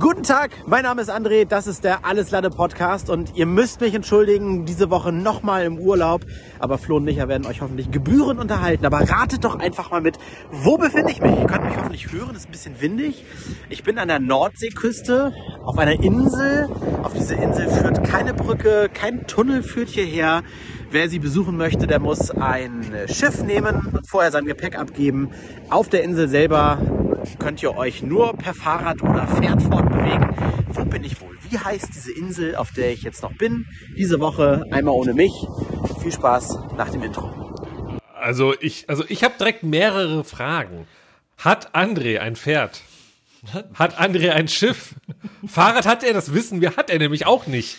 Guten Tag, mein Name ist André, das ist der Alles Lade Podcast und ihr müsst mich entschuldigen, diese Woche nochmal im Urlaub, aber Flo und Micha werden euch hoffentlich Gebühren unterhalten, aber ratet doch einfach mal mit, wo befinde ich mich? Ihr könnt mich hoffentlich hören, es ist ein bisschen windig. Ich bin an der Nordseeküste, auf einer Insel, auf diese Insel führt keine Brücke, kein Tunnel führt hierher. Wer sie besuchen möchte, der muss ein Schiff nehmen und vorher sein Gepäck abgeben. Auf der Insel selber könnt ihr euch nur per Fahrrad oder Pferd fortbewegen. Wo bin ich wohl? Wie heißt diese Insel, auf der ich jetzt noch bin? Diese Woche einmal ohne mich. Viel Spaß nach dem Intro. Also ich, also ich habe direkt mehrere Fragen. Hat André ein Pferd? Hat André ein Schiff? Fahrrad hat er, das wissen wir, hat er nämlich auch nicht.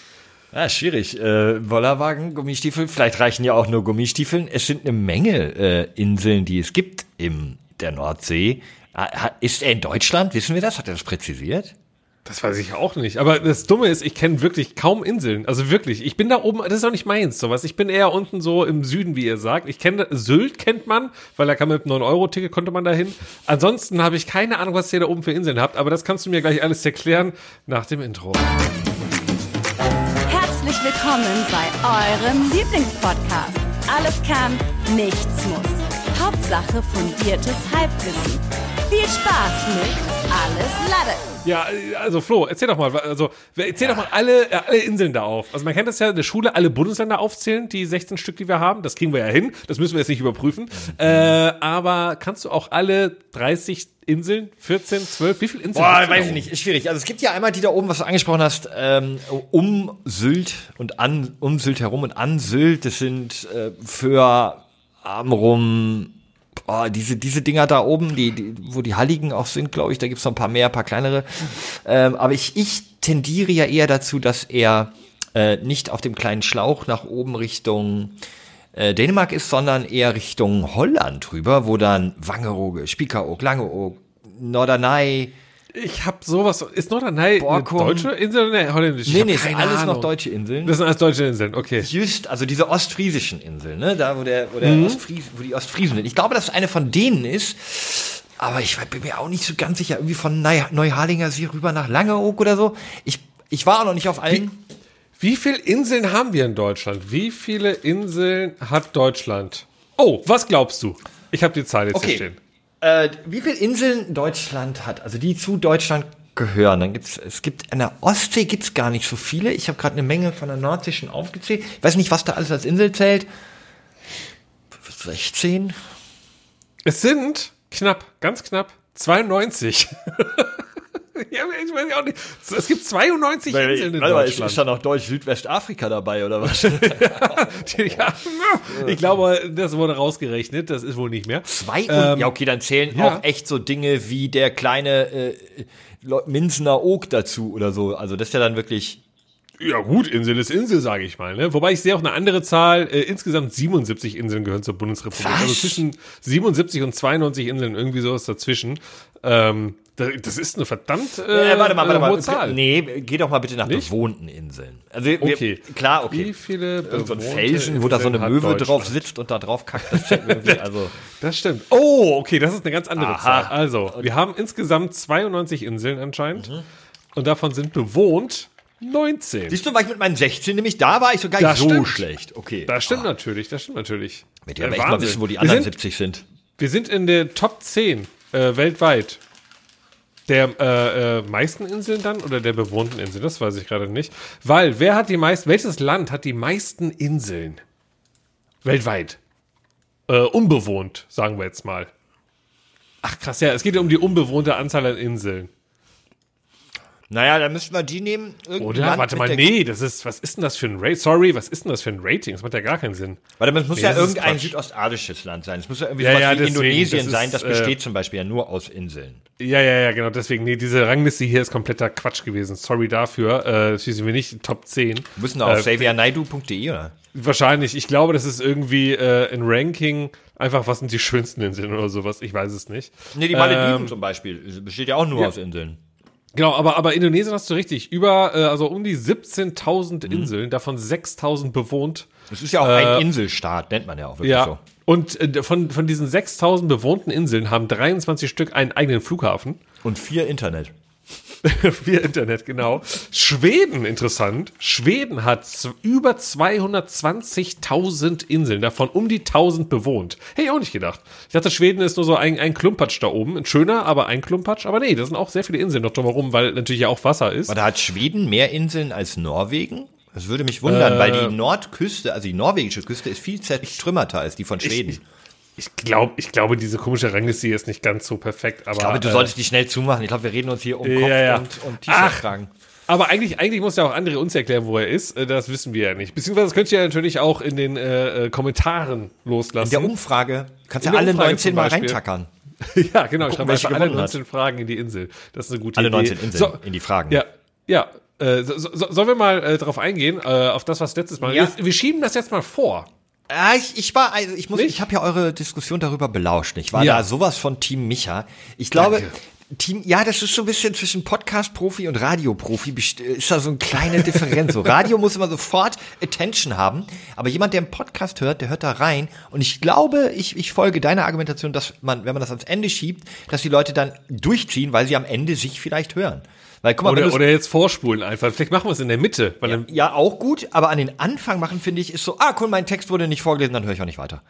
Ja, schwierig. Äh, Bollerwagen, Gummistiefel, vielleicht reichen ja auch nur Gummistiefeln. Es sind eine Menge äh, Inseln, die es gibt in der Nordsee. Ah, ist er in Deutschland? Wissen wir das? Hat er das präzisiert? Das weiß ich auch nicht. Aber das Dumme ist, ich kenne wirklich kaum Inseln. Also wirklich. Ich bin da oben, das ist auch nicht meins, sowas. Ich bin eher unten so im Süden, wie ihr sagt. Ich kenne, Sylt kennt man, weil da kann man mit 9-Euro-Ticket konnte man da hin. Ansonsten habe ich keine Ahnung, was ihr da oben für Inseln habt. Aber das kannst du mir gleich alles erklären nach dem Intro willkommen bei eurem Lieblingspodcast. Alles kann, nichts muss. Hauptsache fundiertes Halbwissen. Viel Spaß mit Alles Lade. Ja, also Flo, erzähl doch mal, also erzähl ja. doch mal alle, äh, alle Inseln da auf. Also man kennt das ja in der Schule, alle Bundesländer aufzählen, die 16 Stück, die wir haben. Das kriegen wir ja hin. Das müssen wir jetzt nicht überprüfen. Äh, aber kannst du auch alle 30 Inseln? 14, 12? Wie viele Inseln? Boah, weiß ich nicht. Ist schwierig. Also es gibt ja einmal die da oben, was du angesprochen hast, ähm, um Sylt und an, um Sylt herum und an Sylt. Das sind äh, für Amrum, oh, diese, diese Dinger da oben, die, die, wo die Halligen auch sind, glaube ich, da gibt's noch ein paar mehr, ein paar kleinere. Ähm, aber ich, ich tendiere ja eher dazu, dass er äh, nicht auf dem kleinen Schlauch nach oben Richtung äh, Dänemark ist, sondern eher Richtung Holland rüber, wo dann Wangerooge, Spiekeroog, Langeoog, Norderney, ich habe sowas. Ist Norderney eine deutsche Insel oder eine holländische? Nee, nee, ist alles Ahnung. noch deutsche Inseln. Das sind alles deutsche Inseln, okay. Just, also diese ostfriesischen Inseln, ne? Da, wo, der, wo, der mhm. Ostfries, wo die Ostfriesen sind. Ich glaube, dass es eine von denen ist. Aber ich bin mir auch nicht so ganz sicher. Irgendwie von Neuharlinger See rüber nach Langeoog oder so. Ich, ich war auch noch nicht auf allen. Wie, wie viele Inseln haben wir in Deutschland? Wie viele Inseln hat Deutschland? Oh, was glaubst du? Ich habe die Zahl jetzt okay. hier stehen. Äh, wie viele Inseln Deutschland hat, also die zu Deutschland gehören. Dann gibt's, es gibt an der Ostsee gibt's gar nicht so viele. Ich habe gerade eine Menge von der Nordsee schon aufgezählt. Ich weiß nicht, was da alles als Insel zählt. 16? Es sind knapp, ganz knapp 92. ja, ich weiß auch nicht. Es gibt 92 Weil, Inseln in Deutschland. Ist da noch Deutsch-Südwestafrika dabei, oder was? ja, ich glaube, das wurde rausgerechnet. Das ist wohl nicht mehr. Zwei ähm, ja, okay, dann zählen ja. auch echt so Dinge wie der kleine äh, Minsener Oak dazu oder so. Also das ist ja dann wirklich ja gut, Insel ist Insel, sage ich mal. Ne? Wobei ich sehe auch eine andere Zahl. Äh, insgesamt 77 Inseln gehören zur Bundesrepublik. Was? Also zwischen 77 und 92 Inseln, irgendwie sowas dazwischen. Ähm, das ist eine verdammt äh, ja, warte mal, warte mal. Zahl. Nee, geh doch mal bitte nach Nicht? bewohnten Inseln. Also wir, okay. klar, okay. Wie viele so ein Felsen, wo da so eine Möwe drauf sitzt und da drauf kackt, das irgendwie, also. Das stimmt. Oh, okay, das ist eine ganz andere Aha. Zahl. Also, wir haben insgesamt 92 Inseln anscheinend. Mhm. Und davon sind bewohnt 19. Siehst du, war ich mit meinen 16 nämlich da war ich sogar nicht so stimmt. schlecht. Okay. Das stimmt oh. natürlich, das stimmt natürlich. Mit dir äh, echt mal wissen, wo die anderen sind, 70 sind. Wir sind in der Top 10 äh, weltweit der äh, äh, meisten Inseln dann oder der bewohnten Inseln? Das weiß ich gerade nicht. Weil, wer hat die meisten, welches Land hat die meisten Inseln? Weltweit. Äh, unbewohnt, sagen wir jetzt mal. Ach krass, ja, es geht ja um die unbewohnte Anzahl an Inseln. Naja, dann müssen wir die nehmen. Oder? Land Warte mal, nee, das ist, was ist denn das für ein Rating? Sorry, was ist denn das für ein Rating? Das macht ja gar keinen Sinn. Warte, es muss nee, ja irgendein südostasisches Land sein. Es muss ja irgendwie ja, ja, deswegen, Indonesien das sein, das besteht äh, zum Beispiel ja nur aus Inseln. Ja, ja, ja, genau, deswegen, nee, diese Rangliste hier ist kompletter Quatsch gewesen. Sorry dafür. Äh, das sind wir nicht Top 10. Wir müssen auf äh, xaviernaidu.de, oder? Wahrscheinlich. Ich glaube, das ist irgendwie äh, ein Ranking, einfach was sind die schönsten Inseln oder sowas. Ich weiß es nicht. Nee, die Malediven ähm, zum Beispiel. Besteht ja auch nur ja. aus Inseln. Genau, aber, aber Indonesien hast du richtig. Über, äh, also um die 17.000 mhm. Inseln, davon 6.000 bewohnt. Das ist ja auch äh, ein Inselstaat, nennt man ja auch wirklich ja. so. Und äh, von, von diesen 6.000 bewohnten Inseln haben 23 Stück einen eigenen Flughafen. Und vier Internet. Via Internet, genau. Schweden, interessant. Schweden hat über 220.000 Inseln, davon um die 1000 bewohnt. Hätte ich auch nicht gedacht. Ich dachte, Schweden ist nur so ein, ein Klumpatsch da oben. Ein schöner, aber ein Klumpatsch. Aber nee, da sind auch sehr viele Inseln noch drumherum, weil natürlich ja auch Wasser ist. Aber da hat Schweden mehr Inseln als Norwegen? Das würde mich wundern, weil Äh. die Nordküste, also die norwegische Küste, ist viel zertrümmerter als die von Schweden. Ich, ich, glaub, ich glaube, diese komische Rangliste hier ist nicht ganz so perfekt. Aber, Ich glaube, du äh, solltest die schnell zumachen. Ich glaube, wir reden uns hier um Ja, Kopf ja. und, und Ach. T-Shirt tragen. Aber eigentlich, eigentlich muss ja auch André uns erklären, wo er ist. Äh, Das wissen wir ja nicht. Beziehungsweise das könnt ihr ja natürlich auch in den äh, äh, Kommentaren loslassen. In der Umfrage kannst du der alle Umfrage 19 zum mal reintackern. ja, genau. Ich schreibe alle gewonnen hat. 19 Fragen in die Insel. Das ist eine gute Alle Idee. 19 Inseln So, in die Fragen. ja, ja. Äh, so, so, sollen wir mal äh, drauf eingehen, äh, auf das, was letztes Mal. Ja. Jetzt, wir schieben das jetzt mal vor. Ja, ich, ich war, also ich muss, Nicht? ich habe ja eure Diskussion darüber belauscht. Ich war Ja. da sowas von Team Micha. Ich glaube, Danke. Team, ja, das ist so ein bisschen zwischen Podcast-Profi und Radio-Profi ist da so eine kleine Differenz. So Radio muss immer sofort Attention haben, aber jemand, der einen Podcast hört, der hört da rein. Und ich glaube, ich, ich folge deiner Argumentation, dass man, wenn man das ans Ende schiebt, dass die Leute dann durchziehen, weil sie am Ende sich vielleicht hören. Weil guck mal, Oder, oder jetzt vorspulen einfach. Vielleicht machen wir es in der Mitte. Weil dann, ja, auch gut, aber an den Anfang machen, finde ich, ist so, ah, cool, mein Text wurde nicht vorgelesen, dann höre ich auch nicht weiter.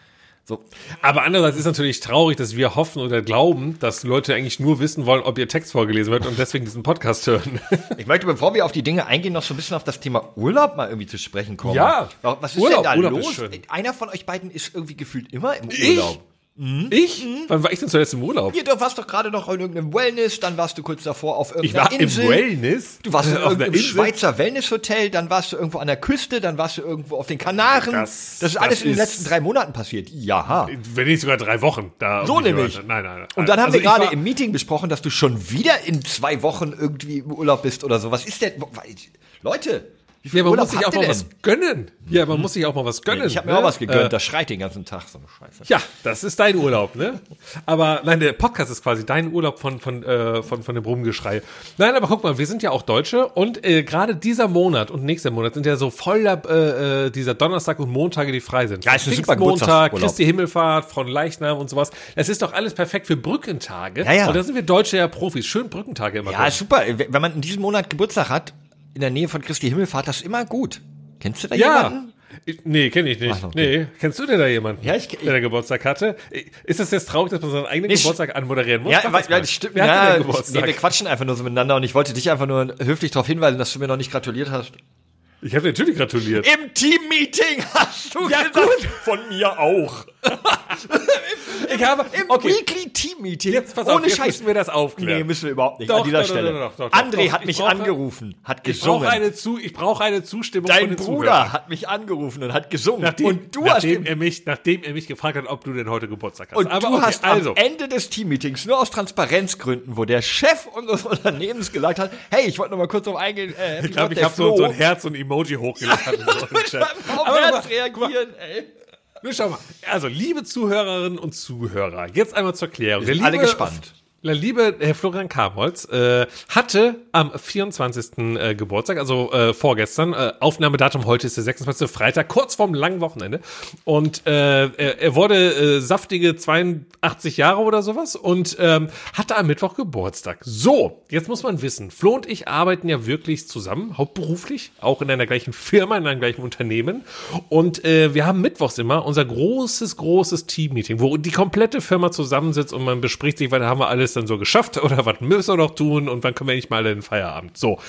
So. aber andererseits ist natürlich traurig, dass wir hoffen oder glauben, dass Leute eigentlich nur wissen wollen, ob ihr Text vorgelesen wird und deswegen diesen Podcast hören. Ich möchte, bevor wir auf die Dinge eingehen, noch so ein bisschen auf das Thema Urlaub mal irgendwie zu sprechen kommen. Ja. Was ist Urlaub, denn da Urlaub los? Einer von euch beiden ist irgendwie gefühlt immer im Ich? Urlaub. Ich? Wann war ich denn zuletzt im Urlaub? Hier, du warst doch gerade noch in irgendeinem Wellness, dann warst du kurz davor auf Ich irgendeiner war Insel. im Wellness. Du warst in auf Insel. Schweizer Wellnesshotel, dann warst du irgendwo an der Küste, dann warst du irgendwo auf den Kanaren. Das- Das, ist alles das in den letzten drei Monaten passiert. Ja. Wenn nicht sogar drei Wochen. Da So nämlich. Nein, nein, nein. Und dann haben Also wir gerade ich war- im Meeting besprochen, dass du schon wieder in zwei Wochen irgendwie im Urlaub bist oder so. Was ist denn? Leute, Ja, man Urlaub muss sich auch mal was gönnen. Ja, man muss sich auch mal was gönnen. Ich habe mir ne? auch was gegönnt, Äh, das schreit den ganzen Tag so eine Scheiße. ja, das ist dein Urlaub, ne? Aber nein, der Podcast ist quasi dein Urlaub von von äh, von von dem Rumgeschrei. Nein, aber guck mal, wir sind ja auch Deutsche und äh, gerade dieser Monat und nächster Monat sind ja so voller äh, äh, dieser Donnerstag und Montage, die frei sind. Ja, ist ein super Montag. Christi Himmelfahrt, von Leichnam und sowas. Es ist doch alles perfekt für Brückentage. Ja, ja. Und da sind wir Deutsche ja Profis. Schön Brückentage immer. Ja, ist super. Wenn man in diesem Monat Geburtstag hat, in der Nähe von Christi Himmelfahrt, das ist immer gut. Kennst du da Ja. jemanden? Ich, nee, kenne ich nicht. Ach, okay. Nee, kennst du denn da jemanden, Ja, ich- der da Geburtstag hatte? Ist das jetzt traurig, dass man seinen eigenen Nee, Geburtstag anmoderieren muss? Ja, weil, weil, stimmt. Wer Ja, den nee, Geburtstag? wir quatschen einfach nur so miteinander und ich wollte dich einfach nur höflich darauf hinweisen, dass du mir noch nicht gratuliert hast. ich habe natürlich gratuliert. Im Team-Meeting hast du Ja, gesagt. gut. Von mir auch. Ich habe, Im okay, Weekly Team-Meeting. jetzt pass auf, Ohne jetzt Scheiß. müssen wir das aufklären. Nee, müssen wir überhaupt nicht Doch, an dieser doch, Stelle. doch, doch, André hat Ich mich brauche- angerufen, hat ich brauche gesungen. eine, zu, ich brauche eine Zustimmung Dein von den Bruder Zuhörern. hat mich angerufen und hat gesungen. Nachdem, und du hast nachdem, im er mich, nachdem er mich gefragt hat, ob du denn heute Geburtstag hast. Und Aber du okay, hast also, am Ende des Teammeetings nur aus Transparenzgründen, wo der Chef unseres Unternehmens gesagt hat, hey, ich wollte noch mal kurz drauf eingehen. Äh, ich glaube, ich habe so, so ein. Herz und Emoji hochgeladen. so im Chat. Auf Aber Herz reagieren, ey. Nun schau mal. Also, liebe Zuhörerinnen und Zuhörer, jetzt einmal zur Klärung. Wir sind alle gespannt. Liebe Herr Florian Kamholz äh, hatte am 24. Äh, Geburtstag, also äh, vorgestern, äh, Aufnahmedatum heute ist der 26. Freitag, kurz vorm langen Wochenende. Und äh, er, er wurde äh, saftige 82 Jahre oder sowas und ähm, hatte am Mittwoch Geburtstag. So, jetzt muss man wissen, Flo und ich arbeiten ja wirklich zusammen, hauptberuflich, auch in einer gleichen Firma, in einem gleichen Unternehmen. Und äh, wir haben mittwochs immer unser großes, großes Team-Meeting, wo die komplette Firma zusammensitzt und man bespricht sich, was haben wir alles dann so geschafft oder was müssen wir noch tun und wann können wir nicht mal in den Feierabend. So.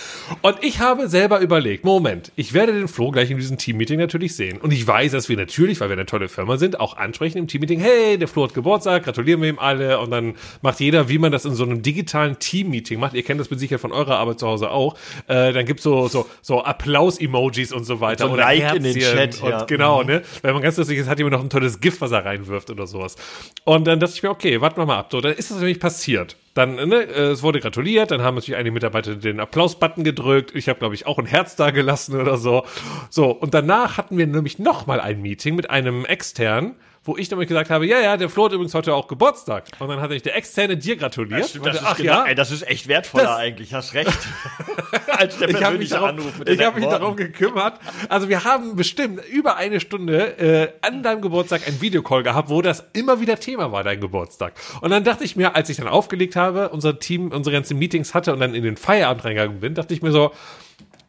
Und ich habe selber überlegt, Moment, ich werde den Flo gleich in diesem Team-Meeting natürlich sehen. Und ich weiß, dass wir natürlich, weil wir eine tolle Firma sind, auch ansprechen im Team-Meeting, hey, der Flo hat Geburtstag, gratulieren wir ihm alle und dann macht jeder, wie man das in so einem digitalen Team-Meeting macht. Ihr kennt das mit Sicherheit von eurer Arbeit zu Hause auch. Äh, dann gibt's so, so, so Applaus-Emojis und so weiter. So ein oder Like in den Herzchen Chat, und ja. genau, ne? Wenn man ganz lustig ist, hat jemand noch ein tolles GIF, was er reinwirft oder sowas. Und dann dachte ich mir, okay, warten wir mal ab. So, dann ist das nämlich passiert. Dann, ne, äh, es wurde gratuliert, dann haben natürlich einige Mitarbeiter den Applaus-Button gedrückt. Ich habe, glaube ich, auch ein Herz da gelassen oder so. So, und danach hatten wir nämlich noch mal ein Meeting mit einem externen, wo ich nämlich gesagt habe, ja, ja, der Flo hat übrigens heute auch Geburtstag. Und dann hat nämlich der Externe dir gratuliert. Das, Meinte, ist ach genau, ja, ey, das ist echt wertvoller Das- eigentlich, hast recht. Als der ich habe mich, den ich hab mich darum gekümmert. Also wir haben bestimmt über eine Stunde äh, an deinem Geburtstag ein Videocall gehabt, wo das immer wieder Thema war, dein Geburtstag. Und dann dachte ich mir, als ich dann aufgelegt habe, unser Team unsere ganzen Meetings hatte und dann in den Feierabend reingegangen bin, dachte ich mir so,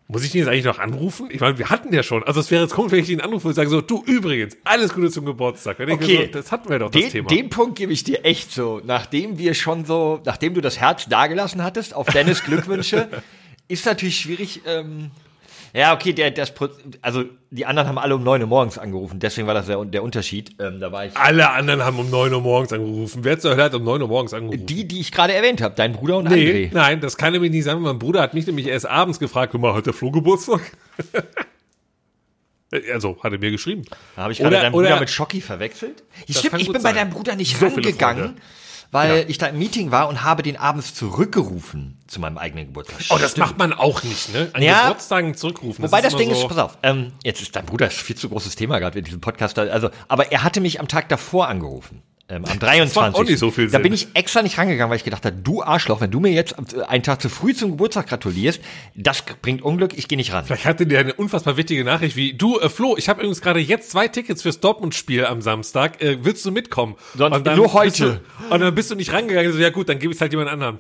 muss ich den jetzt eigentlich noch anrufen? Ich meine, wir hatten ja schon. Also es wäre jetzt komisch, wenn ich den anrufe und sage so, du übrigens, alles Gute zum Geburtstag. Okay. so, das hatten wir doch, das Den, Thema. den Punkt gebe ich dir echt so. Nachdem wir schon so, nachdem du das Herz dagelassen hattest auf Dennis Glückwünsche, ist natürlich schwierig. Ähm, ja, okay, der, das, also die anderen haben alle um 9 Uhr morgens angerufen, deswegen war das der, der Unterschied. Ähm, da war ich. Alle anderen haben um 9 Uhr morgens angerufen. Wer zur Hölle hat um 9 Uhr morgens angerufen? Die, die ich gerade erwähnt habe, dein Bruder und Nee, André. nein, das kann nämlich nicht sein. Mein Bruder hat mich nämlich erst abends gefragt, guck mal, hat der Flo Geburtstag? also, hat er mir geschrieben. Da habe ich gerade Oder- deinen Bruder mit Schocki verwechselt. Stimmt, ich bin bei sein. deinem Bruder nicht So rangegangen, Weil ich da im Meeting war und habe den abends zurückgerufen zu meinem eigenen Geburtstag. Oh, das Stimmt. macht man auch nicht, ne? An Ja. Geburtstagen zurückrufen. Wobei das, ist Ding immer ist, so- pass auf, ähm, jetzt ist dein Bruder ist viel zu großes Thema gerade in diesem Podcast. Also, aber er hatte mich am Tag davor angerufen. Ähm, am 23. macht auch nicht so viel Da bin ich extra nicht rangegangen, weil ich gedacht habe, du Arschloch, wenn du mir jetzt äh, einen Tag zu früh zum Geburtstag gratulierst, das bringt Unglück, ich gehe nicht ran. Vielleicht hatte der eine unfassbar wichtige Nachricht wie, du, äh, Flo, ich habe übrigens gerade jetzt zwei Tickets fürs Dortmund-Spiel am Samstag. Äh, willst du mitkommen? Sonst Und dann nur heute. Du, und dann bist du nicht rangegangen. So, ja gut, dann gebe ich halt jemand anderen.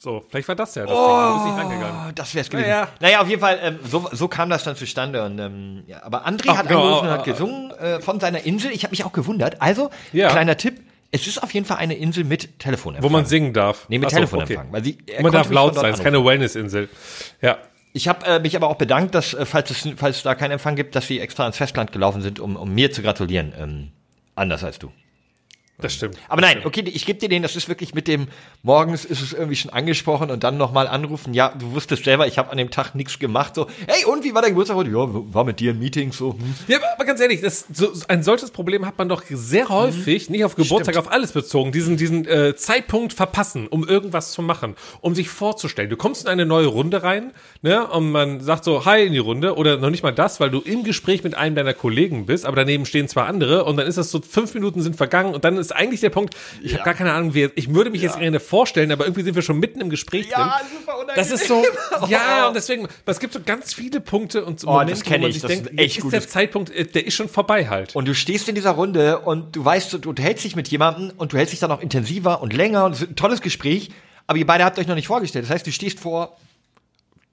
So, vielleicht war das ja das Ding. Du bist nicht rangegangen. Oh, das wär's gewesen. Naja. Naja, auf jeden Fall, ähm, so, so kam das dann zustande. Und, ähm, ja, aber André Ach, hat genau, angerufen und äh, hat gesungen äh, von seiner Insel. Ich habe mich auch gewundert. Also, Ja. kleiner Tipp, es ist auf jeden Fall eine Insel mit Telefonempfang. Wo man singen darf. Nee, mit Ach so, Telefonempfang. Weil sie, man darf laut sein, es ist keine Wellness-Insel. Ja. Ich habe äh, mich aber auch bedankt, dass, äh, falls es, falls es da keinen Empfang gibt, dass sie extra ins Festland gelaufen sind, um, um mir zu gratulieren. Ähm, anders als du. Das stimmt. Aber nein, okay, ich gebe dir den, das ist wirklich mit dem, morgens ist es irgendwie schon angesprochen und dann nochmal anrufen. Ja, du wusstest selber, ich habe an dem Tag nichts gemacht. So, hey, und wie war dein Geburtstag heute? Ja, war mit dir ein Meeting, so. Hm. Ja, aber- ganz ehrlich, das, so, ein solches Problem hat man doch sehr häufig, nicht auf Geburtstag, Stimmt. auf alles bezogen, diesen, diesen äh, Zeitpunkt verpassen, um irgendwas zu machen, um sich vorzustellen. Du kommst in eine neue Runde rein, ne, und man sagt so, hi in die Runde, oder noch nicht mal das, weil du im Gespräch mit einem deiner Kollegen bist, aber daneben stehen zwei andere, und dann ist das so, fünf Minuten sind vergangen, und dann ist eigentlich der Punkt, ich habe gar keine Ahnung, wie, ich würde mich jetzt gerne vorstellen, aber irgendwie sind wir schon mitten im Gespräch drin. super unangenehm. Das ist so, ja, und deswegen, es gibt so ganz viele Punkte und so Oh, das kenn wo man ich, sich das ist denkt, ein echt ist der Zeitpunkt, äh, der ist schon vorbei halt. Und du stehst in dieser Runde und du weißt, du, du hältst dich mit jemandem und du hältst dich dann auch intensiver und länger und es wird ein tolles Gespräch, aber ihr beide habt euch noch nicht vorgestellt. Das heißt, du stehst vor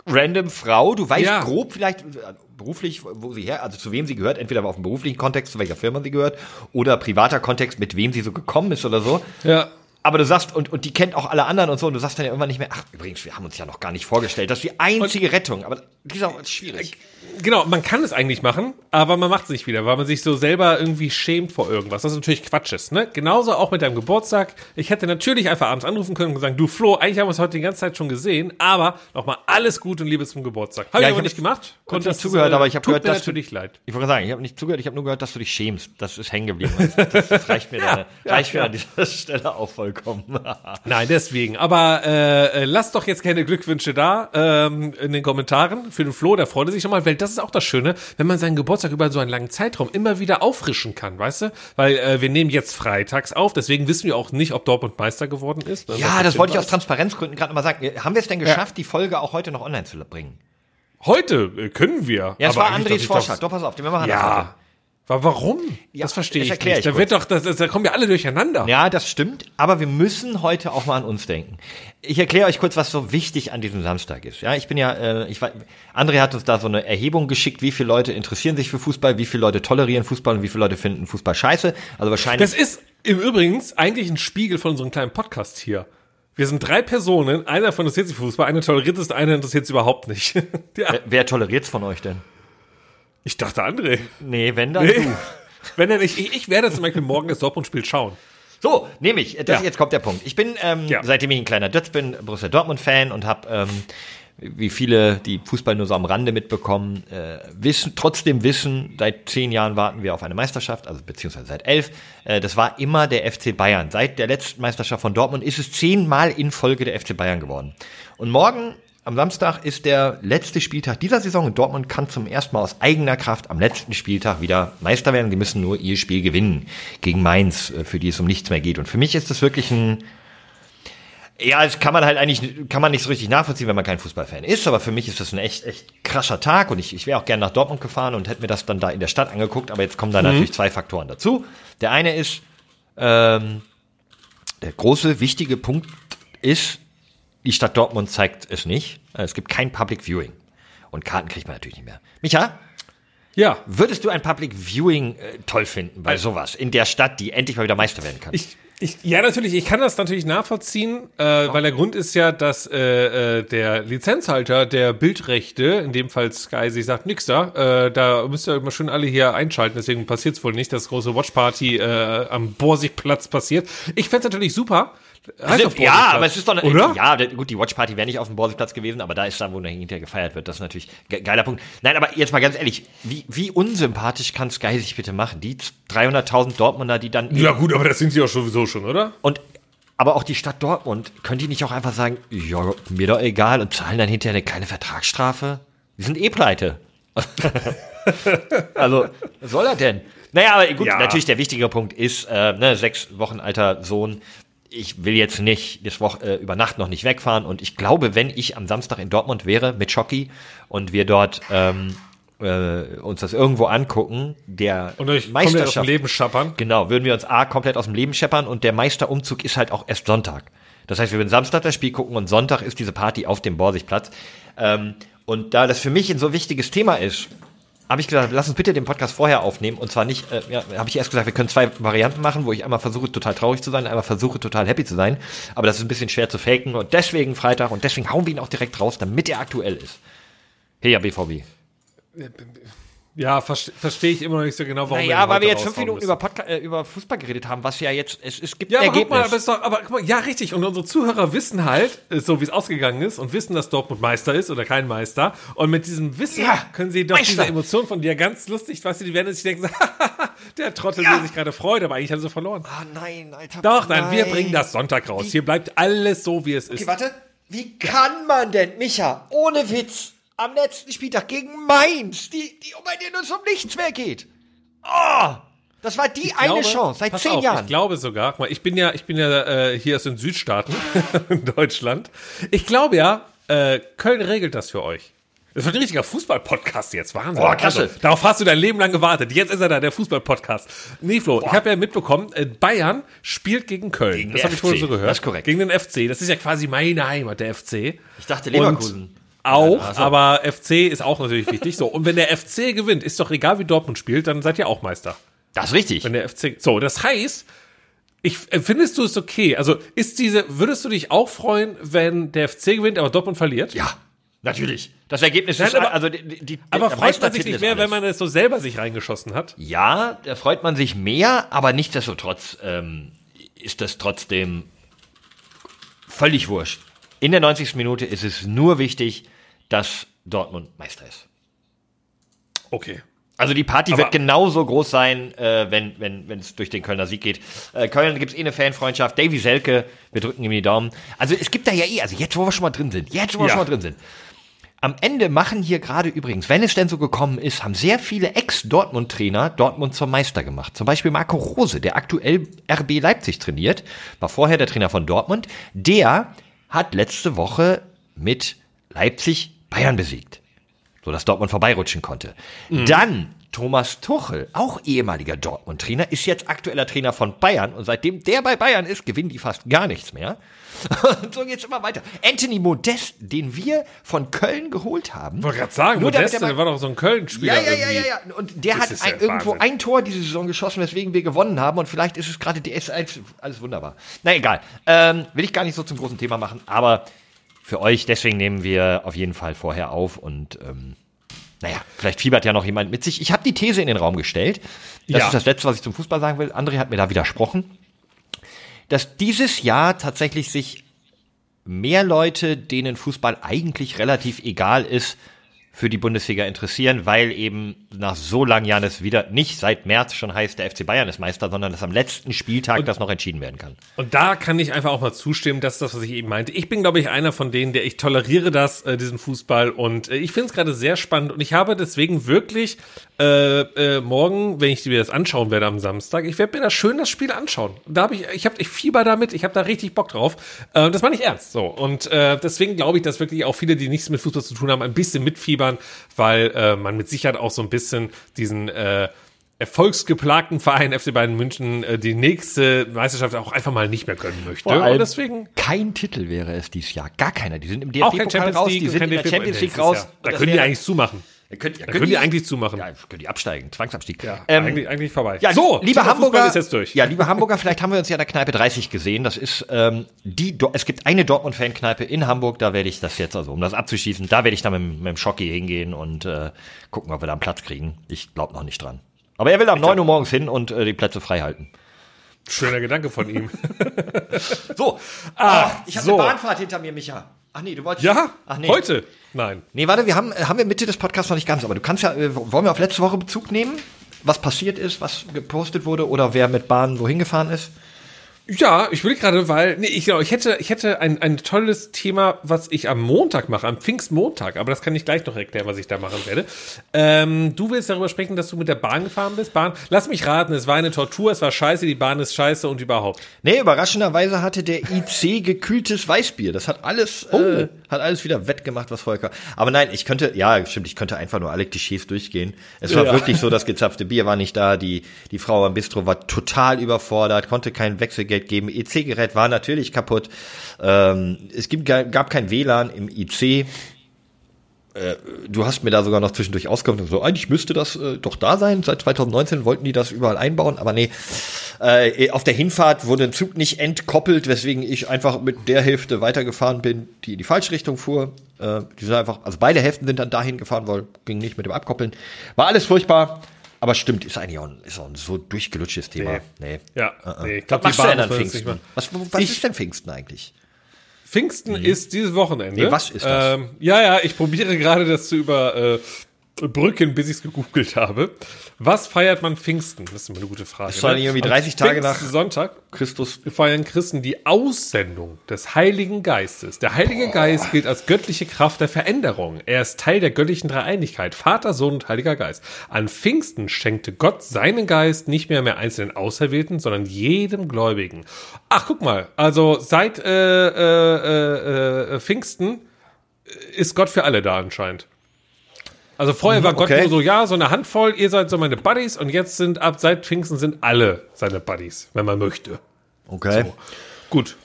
random Frau, du weißt Ja. grob vielleicht äh, beruflich, wo sie her, also zu wem sie gehört, entweder auf dem beruflichen Kontext, zu welcher Firma sie gehört, oder privater Kontext, mit wem sie so gekommen ist oder so. Ja. Aber du sagst, und, und die kennt auch alle anderen und so, und du sagst dann ja irgendwann nicht mehr, ach, übrigens, wir haben uns ja noch gar nicht vorgestellt. Das ist die einzige Rettung. Aber die ist auch schwierig. Genau, man kann es eigentlich machen, aber man macht es nicht wieder, weil man sich so selber irgendwie schämt vor irgendwas. Das ist natürlich Quatsch ist, ne? Genauso auch mit deinem Geburtstag. Ich hätte natürlich einfach abends anrufen können und sagen, du Flo, eigentlich haben wir uns heute die ganze Zeit schon gesehen, aber nochmal alles Gut und Liebe zum Geburtstag. Habe Ja, ich aber hab nicht gemacht. Und nicht zugehört, aber ich hab tut gehört, dass du- natürlich leid. Ich wollte sagen, ich habe nicht zugehört, ich habe nur gehört, dass du dich schämst. Das ist hängen geblieben. Das, das reicht mir, da, reicht mir an dieser Stelle auch vollkommen. Nein, deswegen. Aber äh, äh, lasst doch jetzt keine Glückwünsche da ähm, in den Kommentaren für den Flo. Der freut sich schon mal, weil das ist auch das Schöne, wenn man seinen Geburtstag über so einen langen Zeitraum immer wieder auffrischen kann, weißt du? Weil äh, wir nehmen jetzt freitags auf, deswegen wissen wir auch nicht, ob Dortmund Meister geworden ist. ne? ja, Was das wollte ich aus. Transparenzgründen gerade mal sagen. Haben wir es denn geschafft, die Folge auch heute noch online zu bringen? Heute äh, können wir. Ja, es war Andres Vorschlag. das- Doch, pass auf, den wir machen das heute. Warum? Ja, das verstehe das ich nicht. ich Da wird doch, das, das, da kommen ja alle durcheinander. Ja, das stimmt, aber wir müssen heute auch mal an uns denken. Ich erkläre euch kurz, was so wichtig an diesem Samstag ist. Ja, ich bin ja, äh, ich war, André hat uns da so eine Erhebung geschickt, wie viele Leute interessieren sich für Fußball, wie viele Leute tolerieren Fußball und wie viele Leute finden Fußball scheiße. Also wahrscheinlich. Das ist im Übrigen eigentlich ein Spiegel von unserem kleinen Podcast hier. Wir sind drei Personen, einer von interessiert sich für Fußball, einer toleriert es, einer interessiert es überhaupt nicht. ja. wer, wer toleriert's von euch denn? Ich dachte André. Nee, wenn dann Nee. du. Wenn er nicht, ich, ich werde zum Beispiel morgen das Dortmund-Spiel schauen. So, nehme ich. Das, Ja. Jetzt kommt der Punkt. Ich bin, ähm, Ja. seitdem ich ein kleiner Dötz bin, Borussia Dortmund-Fan und habe, ähm, wie viele, die Fußball nur so am Rande mitbekommen, äh, wissen, trotzdem wissen, seit zehn Jahren warten wir auf eine Meisterschaft, also beziehungsweise seit elf. Äh, das war immer der FC Bayern. Seit der letzten Meisterschaft von Dortmund ist es zehnmal in Folge der FC Bayern geworden. Und morgen am Samstag ist der letzte Spieltag dieser Saison und Dortmund kann zum ersten Mal aus eigener Kraft am letzten Spieltag wieder Meister werden. Die müssen nur ihr Spiel gewinnen gegen Mainz, äh, für die es um nichts mehr geht. Und für mich ist das wirklich ein, ja, das kann man halt eigentlich, kann man nicht so richtig nachvollziehen, wenn man kein Fußballfan ist, aber für mich ist das ein echt, echt krasser Tag und ich, ich wäre auch gerne nach Dortmund gefahren und hätte mir das dann da in der Stadt angeguckt, aber jetzt kommen da natürlich zwei Faktoren dazu. Der eine ist, ähm, der große, wichtige Punkt ist, die Stadt Dortmund zeigt es nicht. Es gibt kein Public Viewing. Und Karten kriegt man natürlich nicht mehr. Micha, Ja, würdest du ein Public Viewing äh, toll finden bei sowas? In der Stadt, die endlich mal wieder Meister werden kann? Ich, ich, ja, natürlich, ich kann das natürlich nachvollziehen, äh, weil der Grund ist ja, dass äh, äh, der Lizenzhalter der Bildrechte, in dem Fall Sky, sich sagt, nix da, äh, da müsst ihr immer schön alle hier einschalten, deswegen passiert's wohl nicht, dass große Watchparty äh, am Borsigplatz passiert. Ich fänd's natürlich super. Auf ja, aber es ist doch Oder? ja gut. Die Watchparty wäre nicht auf dem Borsigplatz gewesen, aber da ist dann, wo hinterher gefeiert wird. Das ist natürlich ge geiler Punkt. Nein, aber jetzt mal ganz ehrlich, wie, wie unsympathisch kann Sky sich bitte machen? Die 300.000 Dortmunder, die dann Ja gut, aber das sind sie auch sowieso schon, oder? und aber auch die Stadt Dortmund, können die nicht auch einfach sagen, ja, mir doch egal und zahlen dann hinterher eine kleine Vertragsstrafe? Die sind eh pleite. also, was soll er denn? Naja, aber gut, Ja. natürlich der wichtige Punkt ist, äh, ne, sechs Wochen alter Sohn. Ich will jetzt nicht das Woche, äh, über Nacht noch nicht wegfahren und ich glaube, wenn ich am Samstag in Dortmund wäre mit Schocki und wir dort ähm, äh, uns das irgendwo angucken, der Und euch komplett aus dem Meisterschaft Leben schappern. Genau, würden wir uns A komplett aus dem Leben scheppern und der Meisterumzug ist halt auch erst Sonntag. Das heißt, wir würden Samstag das Spiel gucken und Sonntag ist diese Party auf dem Borsigplatz. Ähm, und da das für mich ein so wichtiges Thema ist, habe ich gesagt, lass uns bitte den Podcast vorher aufnehmen. Und zwar nicht, äh, ja, habe ich erst gesagt, wir können zwei Varianten machen, wo ich einmal versuche, total traurig zu sein, einmal versuche, total happy zu sein. Aber das ist ein bisschen schwer zu faken. Und deswegen Freitag und deswegen hauen wir ihn auch direkt raus, damit er aktuell ist. Hey, ja, BVB. Ja, verste- verstehe ich immer noch nicht so genau, warum Naja, ihn weil wir jetzt fünf Minuten über, Podca äh, über Fußball geredet haben, was ja jetzt, es, es gibt Ja, aber guck mal, Ergebnis. aber, ist doch, aber guck mal, ja, richtig. Und unsere Zuhörer wissen halt, äh, so wie es ausgegangen ist und wissen, dass Dortmund Meister ist oder kein Meister. Und mit diesem Wissen Ja, können sie doch Meister. diese Emotion von dir ganz lustig, weißt du, die werden sich denken, der Trottel will sich gerade freut, aber eigentlich haben sie verloren. Ah, nein, Alter. Doch, nein, wir bringen das Sonntag raus. Wie- Hier bleibt alles so, wie es ist. Okay, warte. Wie kann man denn, Micha, ohne Witz, am letzten Spieltag gegen Mainz, die, die bei denen es um nichts mehr geht? Oh, das war die Ich eine glaube- Chance seit zehn auf, Jahren. Ich glaube sogar, guck mal, ich bin ja, ich bin ja äh, hier aus den Südstaaten in Deutschland. Ich glaube ja, äh, Köln regelt das für euch. Das wird ein richtiger Fußball-Podcast jetzt. Wahnsinn. Boah, klasse. Also, darauf hast du dein Leben lang gewartet. Jetzt ist er da, der Fußball-Podcast. Nee, Flo, ich habe ja mitbekommen, äh, Bayern spielt gegen Köln. Gegen das habe ich FC. so gehört. Das ist korrekt. Gegen den FC. Das ist ja quasi meine Heimat, der FC. Ich dachte Und Leverkusen. Auch, Ach so. aber FC ist auch natürlich wichtig. So, und wenn der FC gewinnt, ist doch egal, wie Dortmund spielt, dann seid ihr auch Meister. Das ist richtig. Wenn der FC. So, das heißt, ich, äh, findest du es okay? Also ist diese, würdest du dich auch freuen, wenn der FC gewinnt, aber Dortmund verliert? Ja, natürlich. Das Ergebnis Nein, ist, aber- also die, die, Aber freut man sich nicht mehr, wenn man es so selber sich reingeschossen hat? Ja, da freut man sich mehr, aber nichtsdestotrotz ähm, ist das trotzdem völlig wurscht. In der 90. Minute ist es nur wichtig, dass Dortmund Meister ist. Okay. Also die Party Aber- wird genauso groß sein, äh, wenn wenn wenn es durch den Kölner Sieg geht. Äh, Köln gibt's eh eine Fanfreundschaft. Davy Selke, wir drücken ihm die Daumen. Also es gibt da ja eh, also jetzt wo wir schon mal drin sind, jetzt wo wir Ja. schon mal drin sind. Am Ende machen hier gerade übrigens, wenn es denn so gekommen ist, haben sehr viele Ex-Dortmund-Trainer Dortmund zum Meister gemacht. Zum Beispiel Marco Rose, der aktuell RB Leipzig trainiert, war vorher der Trainer von Dortmund. Der hat letzte Woche mit Leipzig Bayern besiegt sodass Dortmund vorbeirutschen konnte. Dann Thomas Tuchel, auch ehemaliger Dortmund-Trainer, ist jetzt aktueller Trainer von Bayern und seitdem der bei Bayern ist, gewinnen die fast gar nichts mehr. Und so geht's immer weiter. Anthony Modest, den wir von Köln geholt haben. Ich wollte gerade sagen, Nur er der war doch so ein Köln-Spieler. ja, ja, ja, irgendwie. ja, ja. Und der Das hat ein, ja irgendwo Wahnsinn. ein Tor diese Saison geschossen, weswegen wir gewonnen haben. Und vielleicht ist es gerade die S1, alles wunderbar. Na egal. Ähm, will ich gar nicht so zum großen Thema machen, aber für euch, deswegen nehmen wir auf jeden Fall vorher auf und ähm, naja, vielleicht fiebert ja noch jemand mit sich. Ich habe die These in den Raum gestellt. Das Ja. ist das Letzte, was ich zum Fußball sagen will. André hat mir da widersprochen. Dass dieses Jahr tatsächlich sich mehr Leute, denen Fußball eigentlich relativ egal ist, für die Bundesliga interessieren, weil eben nach so langen Jahren es wieder nicht seit März schon heißt, der FC Bayern ist Meister, sondern dass am letzten Spieltag das noch entschieden werden kann. Und da kann ich einfach auch mal zustimmen, das ist das, was ich eben meinte. Ich bin, glaube ich, einer von denen, der ich toleriere das, äh, diesen Fußball und äh, ich finde es gerade sehr spannend und ich habe deswegen wirklich äh, äh, morgen, wenn ich mir das anschauen werde am Samstag, ich werde mir das schön das Spiel anschauen. Da habe ich, ich habe, ich fieber damit, ich habe da richtig Bock drauf. Äh, das war nicht ernst, so und äh, deswegen glaube ich, dass wirklich auch viele, die nichts mit Fußball zu tun haben, ein bisschen mitfiebern, weil äh, man mit Sicherheit auch so ein bisschen diesen äh, erfolgsgeplagten Verein FC Bayern München äh, die nächste Meisterschaft auch einfach mal nicht mehr gönnen möchte. Und deswegen kein Titel wäre es dieses Jahr. Gar keiner. Die sind im DFB-Pokal raus, die sind in der Champions League raus. Da können die eigentlich zumachen. Ja, könnt, ja, Da können die eigentlich zumachen. Ja, können die absteigen. Zwangsabstieg. Ja, Ähm, eigentlich, eigentlich vorbei. Ja, so, liebe Thema Hamburger, ist jetzt durch. ja, liebe Hamburger, vielleicht haben wir uns ja in der Kneipe 30 gesehen. Das ist ähm, die. Do es gibt eine Dortmund-Fan-Kneipe in Hamburg. Da werde ich das jetzt also, um das abzuschließen, da werde ich dann mit, mit dem Schocki hingehen und äh, gucken, ob wir da einen Platz kriegen. Ich glaube noch nicht dran. Aber er will am 9 Uhr morgens hin und äh, die Plätze frei halten. Schöner Gedanke von ihm. So, Ah, ich habe so. eine Bahnfahrt hinter mir, Micha. Ach nee, du wolltest. Ja, Ach nee. heute? Nein. Nee, warte, wir haben, haben wir Mitte des Podcasts noch nicht ganz, aber du kannst ja, äh, wollen wir auf letzte Woche Bezug nehmen? Was passiert ist, was gepostet wurde oder wer mit Bahn wohin gefahren ist? Ja, ich will gerade, weil, nee, ich, genau, ich hätte, ich hätte ein, ein tolles Thema, was ich am Montag mache, am Pfingstmontag, aber das kann ich gleich noch erklären, was ich da machen werde. Ähm, du willst darüber sprechen, dass du mit der Bahn gefahren bist? Bahn, lass mich raten, es war eine Tortur, es war scheiße, die Bahn ist scheiße und überhaupt. Nee, überraschenderweise hatte der IC gekühltes Weißbier. Das hat alles, äh, hat alles wieder wettgemacht, was Volker. Aber nein, ich könnte, ja, stimmt, ich könnte einfach nur alle Klischees durchgehen. Es war Ja. wirklich so, das gezapfte Bier war nicht da, die, die Frau am Bistro war total überfordert, konnte kein Wechselgeld geben. EC-Gerät war natürlich kaputt. Ähm, es gibt, gab kein WLAN im IC. Äh, du hast mir da sogar noch zwischendurch ausgekommen, so, eigentlich müsste das äh, doch da sein. Seit 2019 wollten die das überall einbauen, aber nee. Äh, auf der Hinfahrt wurde ein Zug nicht entkoppelt, weswegen ich einfach mit der Hälfte weitergefahren bin, die in die falsche Richtung fuhr. Äh, die sind einfach, also beide Hälften sind dann dahin gefahren, weil ging nicht mit dem Abkoppeln. War alles furchtbar, aber stimmt, ist eigentlich auch ein, ist auch ein so durchgelutschtes Thema. Nee. Ja, nee, ich glaub, Was machst du denn an Pfingsten? Was, was Ich- ist denn Pfingsten eigentlich? Pfingsten ist dieses Wochenende. Nee, was ist das? Ähm, ja, ja, ich probiere gerade das zu über äh, Brücken, bis ich es gegoogelt habe. Was feiert man Pfingsten? Das ist immer eine gute Frage. Das war ne? irgendwie Am 30 Tage nach- Sonntag Christus. feiern Christen die Aussendung des Heiligen Geistes. Der Heilige Geist gilt als göttliche Kraft der Veränderung. Er ist Teil der göttlichen Dreieinigkeit, Vater, Sohn und Heiliger Geist. An Pfingsten schenkte Gott seinen Geist nicht mehr mehr einzelnen Auserwählten, sondern jedem Gläubigen. Ach, guck mal, also seit äh, äh, äh, Pfingsten ist Gott für alle da anscheinend. Also vorher war Gott okay. nur so, ja, so eine Handvoll, ihr seid so meine Buddies und jetzt sind ab seit Pfingsten sind alle seine Buddies, wenn man möchte. Okay. Gut.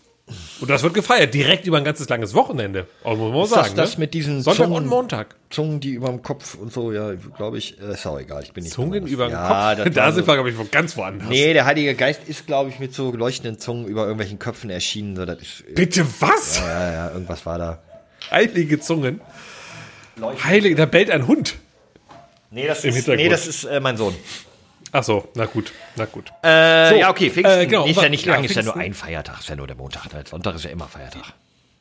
Und das wird gefeiert, direkt über ein ganzes langes Wochenende. Auch muss man Ist sagen. das das ne? mit diesen Sonntag Zungen- und Montag. Zungen, die über dem Kopf und so, ja, glaube ich, äh, ist auch egal, ich bin nicht Zungen über den ja, Kopf. das Da sind so. wir, glaube ich, ganz woanders. Nee, der Heilige Geist ist, glaube ich, mit so leuchtenden Zungen über irgendwelchen Köpfen erschienen. So, das ist, Bitte was? ja, ja, irgendwas war da. Heilige Zungen. Heilige, da bellt ein Hund. Nee, das Im ist, nee, das ist äh, mein Sohn. Ach so, na gut, na gut. Äh, So, ja, okay, Pfingsten äh, genau, ist ja nicht ja, lang, ist ja nur ein Feiertag, ist ja nur der Montag. Ne? Sonntag ist ja immer Feiertag.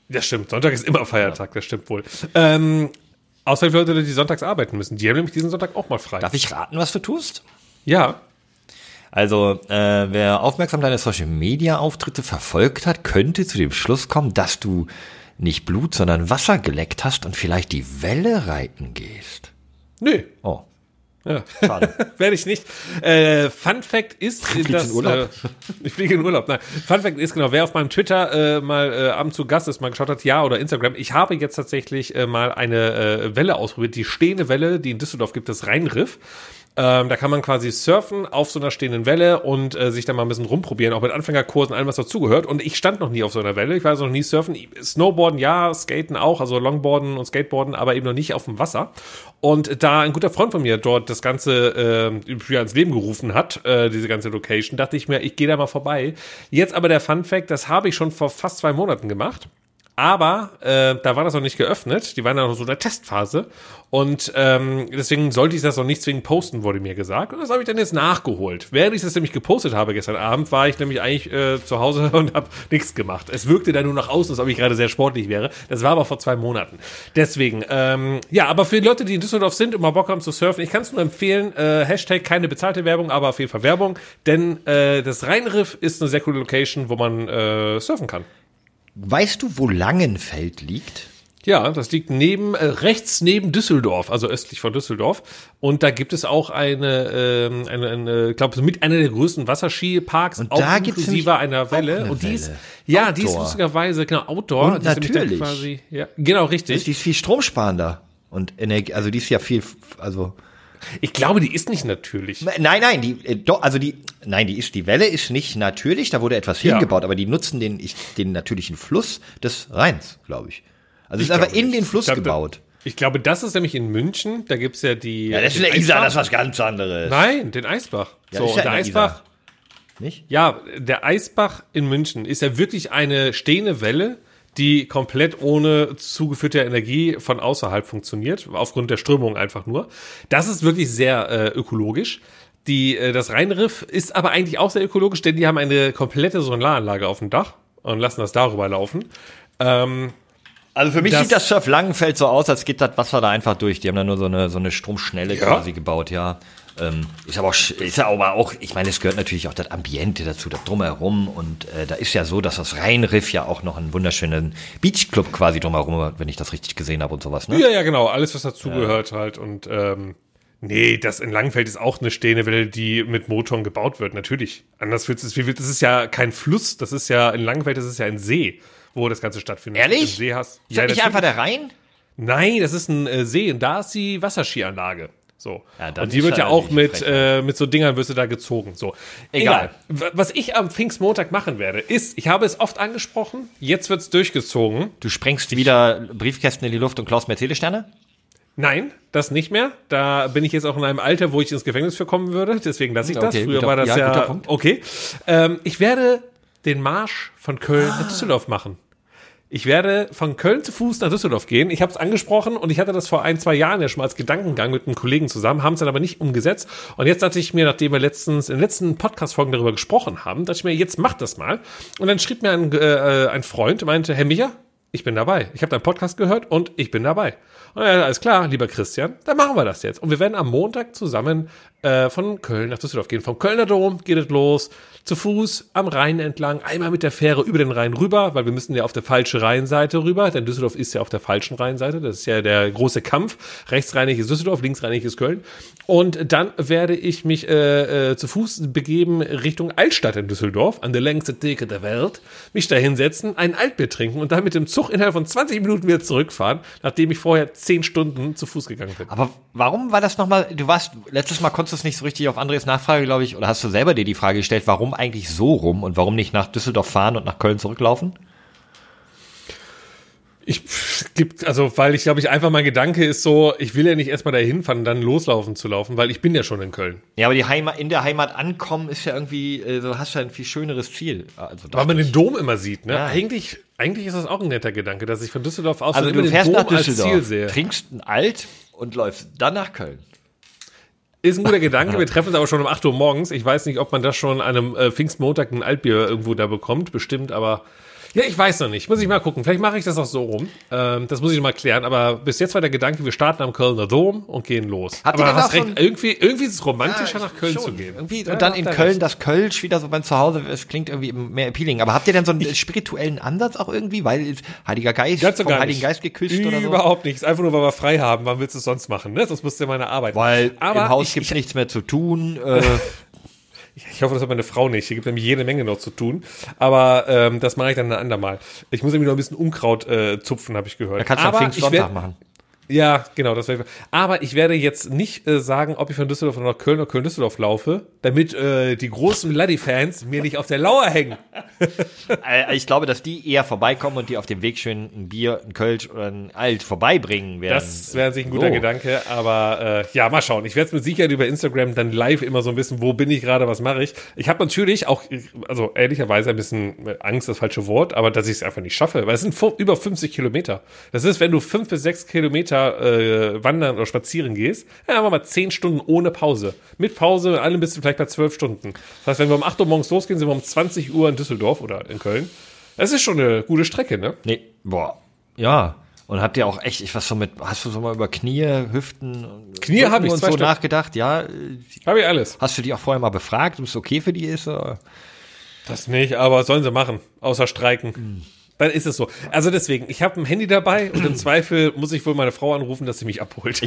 Das stimmt, Sonntag ist immer Feiertag, das stimmt wohl. Ähm, außer für Leute, die sonntags arbeiten müssen. Die haben nämlich diesen Sonntag auch mal frei. Darf ich raten, was du tust? Ja, Also, äh, wer aufmerksam deine Social Media Auftritte verfolgt hat, könnte zu dem Schluss kommen, dass du nicht Blut, sondern Wasser geleckt hast und vielleicht die Welle reiten gehst. nö. Oh, Ja. schade. Werde ich nicht. Äh, Fun Fact ist, dass in Urlaub? Äh, ich fliege in Urlaub. Nein, Fun Fact ist genau, wer auf meinem Twitter äh, mal äh, abends zu Gast ist, mal geschaut hat, ja oder Instagram. Ich habe jetzt tatsächlich äh, mal eine äh, Welle ausprobiert, die stehende Welle, die in Düsseldorf gibt, das Rheinriff. Ähm, da kann man quasi surfen auf so einer stehenden Welle und äh, sich da mal ein bisschen rumprobieren, auch mit Anfängerkursen, allem, was dazugehört. Und ich stand noch nie auf so einer Welle. Ich also noch nie surfen. Snowboarden, ja, Skaten auch, also Longboarden und Skateboarden, aber eben noch nicht auf dem Wasser. Und da ein guter Freund von mir dort das Ganze äh, ins Leben gerufen hat, äh, diese ganze Location, dachte ich mir, ich gehe da mal vorbei. Jetzt aber der Fun Fact, das habe ich schon vor fast zwei Monaten gemacht Aber äh, da war das noch nicht geöffnet. Die waren ja noch so in der Testphase. Und ähm, deswegen sollte ich das noch nicht zwingend posten, wurde mir gesagt. Und das habe ich dann jetzt nachgeholt. Während ich das nämlich gepostet habe gestern Abend, war ich nämlich eigentlich äh, zu Hause und habe nichts gemacht. Es wirkte dann nur noch aus, als ob ich gerade sehr sportlich wäre. Das war aber vor zwei Monaten. Deswegen, ähm, ja, aber für die Leute, die in Düsseldorf sind und mal Bock haben zu surfen, ich kann es nur empfehlen, äh, Hashtag keine bezahlte Werbung, aber auf jeden Fall Werbung. Denn äh, das Rheinriff ist eine sehr coole Location, wo man äh, surfen kann. Weißt du, wo Langenfeld liegt? Ja, das liegt neben äh, rechts neben Düsseldorf, also östlich von Düsseldorf. Und da gibt es auch eine, ähm, eine, eine glaube mit einer der größten Wasserskiparks, Und auch da inklusive einer Welle. eine Und die ist, ja, die ist Outdoor. lustigerweise genau Outdoor. Und die natürlich. Quasi, ja, genau richtig. Die ist viel stromsparender. Und Energie, also die ist ja viel, also Ich glaube, die ist nicht natürlich. Nein, nein, die, äh, doch, also die, nein, die ist, die Welle ist nicht natürlich, da wurde etwas Ja. hingebaut, aber die nutzen den, ich, den natürlichen Fluss des Rheins, glaube ich. Also es ist Ich einfach in nicht. den Fluss Ich glaube, gebaut. Ich glaube, das ist nämlich in München. Da gibt's ja die. Ja, das ist eine Isar, Eisbach. das ist was ganz anderes. Nein, den Eisbach. Ja, so, ja der der Eisbach. Isar. Nicht? Ja, der Eisbach in München ist ja wirklich eine stehende Welle, die komplett ohne zugeführte Energie von außerhalb funktioniert, aufgrund der Strömung einfach nur. Das ist wirklich sehr äh, ökologisch. Die, äh, das Rheinriff ist aber eigentlich auch sehr ökologisch, denn die haben eine komplette Solaranlage auf dem Dach und lassen das darüber laufen. Ähm, Also für mich Das- sieht das Surf Langenfeld so aus, als geht das Wasser da einfach durch. Die haben da nur so eine, so eine Stromschnelle Ja. quasi gebaut, ja. Ähm, ist aber auch, ist ja aber auch, ich meine, es gehört natürlich auch das Ambiente dazu, das drumherum. Und äh, da ist ja so, dass das Rheinriff ja auch noch einen wunderschönen Beachclub quasi drumherum hat, wenn ich das richtig gesehen habe und sowas, ne? Ja, ja, genau. Alles, was dazugehört halt. Und ähm, nee, das in Langenfeld ist auch eine stehende die mit Motoren gebaut wird. Natürlich. Anders fühlt es, wie wird, das ist ja kein Fluss. Das ist ja, in Langenfeld, das ist ja ein See, wo das Ganze stattfindet. Ehrlich? Im See hast. Ist das nicht einfach der Rhein? Nein, das ist ein äh, See und da ist die Wasserskianlage. So. Ja, und die wird ja auch mit, äh, mit so Dingern wirst du da gezogen. So. Egal. W- Was ich am Pfingstmontag machen werde, ist, ich habe es oft angesprochen, jetzt wird's durchgezogen. Du sprengst wieder Briefkästen in die Luft und klaust Mercedes-Sterne? Nein, das nicht mehr. Da bin ich jetzt auch in einem Alter, wo ich ins Gefängnis für kommen würde. Deswegen lasse ich das. Okay, Früher guter- war das ja, ja, guter Punkt. okay. Ähm, ich werde den Marsch von Köln nach Düsseldorf machen. Ich werde von Köln zu Fuß nach Düsseldorf gehen. Ich habe es angesprochen und ich hatte das vor ein, zwei Jahren ja schon mal als Gedankengang mit einem Kollegen zusammen, haben es dann aber nicht umgesetzt. Und jetzt dachte ich mir, nachdem wir letztens in den letzten Podcast-Folgen darüber gesprochen haben, dachte ich mir, jetzt mach das mal. Und dann schrieb mir ein, äh, ein Freund, meinte, Herr Micha, ich bin dabei. Ich habe deinen Podcast gehört und ich bin dabei. Und ja, alles klar, lieber Christian, dann machen wir das jetzt. Und wir werden am Montag zusammen äh, von Köln nach Düsseldorf gehen. Vom Kölner Dom geht es los, zu Fuß am Rhein entlang, einmal mit der Fähre über den Rhein rüber, weil wir müssen ja auf der falschen Rheinseite rüber, denn Düsseldorf ist ja auf der falschen Rheinseite. Das ist ja der große Kampf. Rechtsrheinig ist Düsseldorf, linksrheinig ist Köln. Und dann werde ich mich äh, äh, zu Fuß begeben Richtung Altstadt in Düsseldorf, an der längsten Theke der Welt, mich da hinsetzen, ein Altbier trinken und dann mit dem Zug innerhalb von 20 Minuten wieder zurückfahren, nachdem ich vorher 10 Stunden zu Fuß gegangen bin. Aber warum war das nochmal, du warst, letztes Mal konntest du es nicht so richtig auf Andres Nachfrage, glaube ich, oder hast du selber dir die Frage gestellt, warum eigentlich so rum und warum nicht nach Düsseldorf fahren und nach Köln zurücklaufen? Ich gibt, also, weil ich glaube, ich einfach mein Gedanke ist so, ich will ja nicht erstmal dahin fahren, dann loslaufen zu laufen, weil ich bin ja schon in Köln. Ja, aber die Heimat, in der Heimat ankommen ist ja irgendwie, äh, so hast du ja ein viel schöneres Ziel. Also, Weil man den Dom immer sieht, ne? Ja. Eigentlich, eigentlich ist das auch ein netter Gedanke, dass ich von Düsseldorf aus also du fährst nach Düsseldorf, trinkst ein Alt und läufst dann nach Köln. Ist ein guter Gedanke. Wir treffen uns aber schon um 8 Uhr morgens. Ich weiß nicht, ob man das schon an einem äh, Pfingstmontag ein Altbier irgendwo da bekommt. Bestimmt, aber ja, ich weiß noch nicht. Muss ich mal gucken. Vielleicht mache ich das auch so rum. Ähm, das muss ich noch mal klären. Aber bis jetzt war der Gedanke, wir starten am Kölner Dom und gehen los. Habt ihr aber denn hast recht. so irgendwie, irgendwie ist es romantischer, Ja, nach Köln schon. zu gehen. Irgendwie, und dann in ihr Köln recht. das Kölsch wieder so beim Zuhause, es klingt irgendwie mehr appealing. Aber habt ihr denn so einen spirituellen Ansatz auch irgendwie? Weil es Heiliger Geist, Ganz vom Heiligen nicht. Geist geküsst oder so? Überhaupt nicht. Ist einfach nur, weil wir frei haben. Wann willst du es sonst machen? Ne? Sonst musst du ja meine Arbeit. Weil aber im Haus ich, gibt's nichts mehr zu tun. Äh, Ich hoffe, das hat meine Frau nicht. Hier gibt nämlich jede Menge noch zu tun. Aber ähm, das mache ich dann ein andermal. Ich muss nämlich noch ein bisschen Unkraut äh, zupfen, habe ich gehört. da kannst du am Pfingstsonntag machen. Ja, genau, das wäre. Aber ich werde jetzt nicht äh, sagen, ob ich von Düsseldorf nach Köln oder Köln-Düsseldorf laufe, damit äh, die großen Laddy-Fans mir nicht auf der Lauer hängen. Äh, ich glaube, dass die eher vorbeikommen und die auf dem Weg schön ein Bier, ein Kölsch oder ein Alt vorbeibringen werden. Das wäre sich ein guter So. Gedanke, aber äh, ja, mal schauen. Ich werde es mit Sicherheit über Instagram dann live immer so ein bisschen, wo bin ich gerade, was mache ich. Ich habe natürlich auch, also ehrlicherweise ein bisschen äh, Angst, das falsche Wort, aber dass ich es einfach nicht schaffe, weil es sind über 50 Kilometer. Das ist, wenn du fünf bis sechs Kilometer äh, wandern oder spazieren gehst, ja, haben wir mal zehn Stunden ohne Pause. Mit Pause, mit allem bist du vielleicht bei zwölf Stunden. Das heißt, wenn wir um 8 Uhr morgens losgehen, sind wir um 20 Uhr in Düsseldorf oder in Köln. Das ist schon eine gute Strecke, ne? Nee, boah. Ja. Und habt ihr auch echt, ich was so mit, hast du so mal über Knie, Hüften, Knie Rücken hab ich, und so Stück. nachgedacht? Ja. Habe ich alles. Hast du die auch vorher mal befragt, ob es okay für die ist? Oder? Das nicht, aber sollen sie machen, außer streiken. Dann ist es so. Also deswegen, ich habe ein Handy dabei und im Zweifel muss ich wohl meine Frau anrufen, dass sie mich abholt.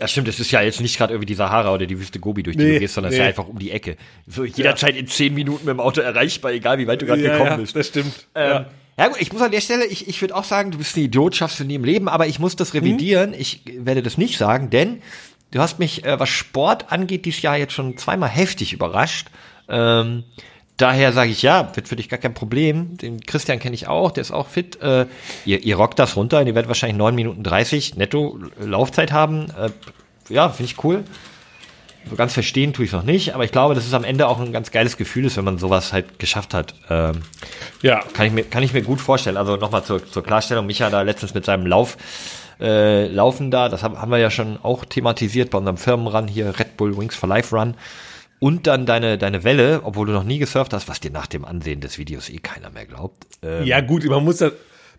Ja, stimmt, es ist ja jetzt nicht gerade irgendwie die Sahara oder die Wüste Gobi, durch die Nee, du gehst, sondern es ist nee. ja einfach um die Ecke. So jederzeit in zehn Minuten mit dem Auto erreichbar, egal wie weit du gerade ja, gekommen ja, bist. das stimmt. Ähm, ja. ja. gut, ich muss an der Stelle, ich, ich würde auch sagen, du bist ein Idiot, schaffst du nie im Leben, aber ich muss das revidieren. Ich werde das nicht sagen, denn du hast mich, äh, was Sport angeht, dieses Jahr jetzt schon zweimal heftig überrascht. Ähm, daher sage ich, ja, wird für dich gar kein Problem. Den Christian kenne ich auch, der ist auch fit. Äh, ihr, ihr rockt das runter und ihr werdet wahrscheinlich 9 Minuten 30 netto Laufzeit haben. Äh, ja, finde ich cool. So ganz verstehen tue ich noch nicht, aber ich glaube, dass es am Ende auch ein ganz geiles Gefühl ist, wenn man sowas halt geschafft hat. Ähm, ja. kann ich mir, kann ich mir gut vorstellen. Also nochmal zur, zur Klarstellung, Micha da letztens mit seinem Lauf, äh, Laufen da, das haben, haben wir ja schon auch thematisiert bei unserem Firmenrun hier, Red Bull Wings for Life Run. Und dann deine, deine Welle, obwohl du noch nie gesurft hast, was dir nach dem Ansehen des Videos eh keiner mehr glaubt. Ähm, ja, gut, man muss da,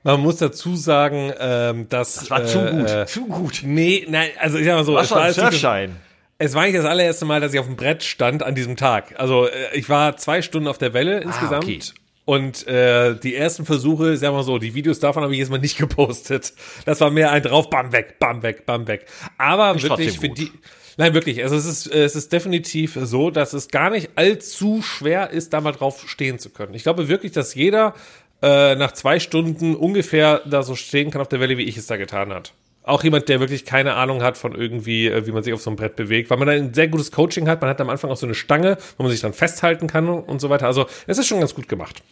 man muss dazu sagen, ähm, dass. das war zu gut, äh, zu gut. Nee, nein, also ich sag mal so, Was es war ein jetzt nicht das- Surfschein? Es war nicht das allererste Mal, dass ich auf dem Brett stand an diesem Tag. Also äh, ich war zwei Stunden auf der Welle insgesamt. okay. Und äh, die ersten Versuche, sagen wir mal so, die Videos davon habe ich jetzt mal nicht gepostet. Das war mehr ein drauf, bam weg, bam weg, bam weg. Aber Ist wirklich für die. Nein, wirklich. Also es ist, es ist definitiv so, dass es gar nicht allzu schwer ist, da mal drauf stehen zu können. Ich glaube wirklich, dass jeder äh, nach zwei Stunden ungefähr da so stehen kann auf der Welle, wie ich es da getan hat. Auch jemand, der wirklich keine Ahnung hat von irgendwie, äh, wie man sich auf so einem Brett bewegt, weil man da ein sehr gutes Coaching hat. Man hat am Anfang auch so eine Stange, wo man sich dann festhalten kann und so weiter. Also es ist schon ganz gut gemacht.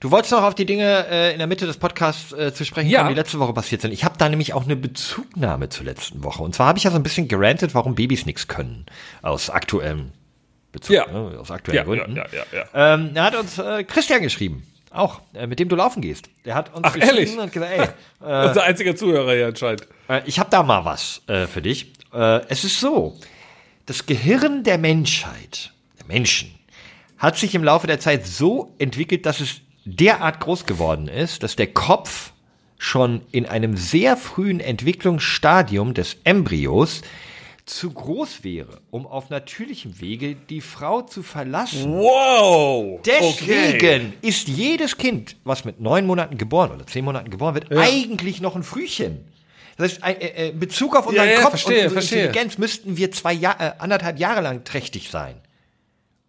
Du wolltest noch auf die Dinge äh, in der Mitte des Podcasts äh, zu sprechen Ja. kommen, die letzte Woche passiert sind. Ich habe da nämlich auch eine Bezugnahme zur letzten Woche. Und zwar habe ich ja so ein bisschen gerantet, warum Babys nichts können. Aus aktuellem Bezug, Ja. ne, aus aktuellen Ja, ja, Gründen. ja, ja, ja. Ähm, da hat uns äh, Christian geschrieben. Auch, äh, mit dem du laufen gehst. Der hat uns Ach, geschrieben ehrlich? und gesagt, ey, äh, Unser einziger Zuhörer hier anscheinend. äh, ich habe da mal was äh, für dich. Äh, es ist so, das Gehirn der Menschheit, der Menschen, hat sich im Laufe der Zeit so entwickelt, dass es derart groß geworden ist, dass der Kopf schon in einem sehr frühen Entwicklungsstadium des Embryos zu groß wäre, um auf natürlichem Wege die Frau zu verlassen. Wow! Deswegen ist jedes Kind, was mit neun Monaten geboren oder zehn Monaten geboren wird, eigentlich noch ein Frühchen. Das heißt, äh, äh, in Bezug auf unseren Ja, ja, Kopf verstehe, und unsere verstehe. Intelligenz müssten wir zwei Jahr, äh, anderthalb Jahre lang trächtig sein.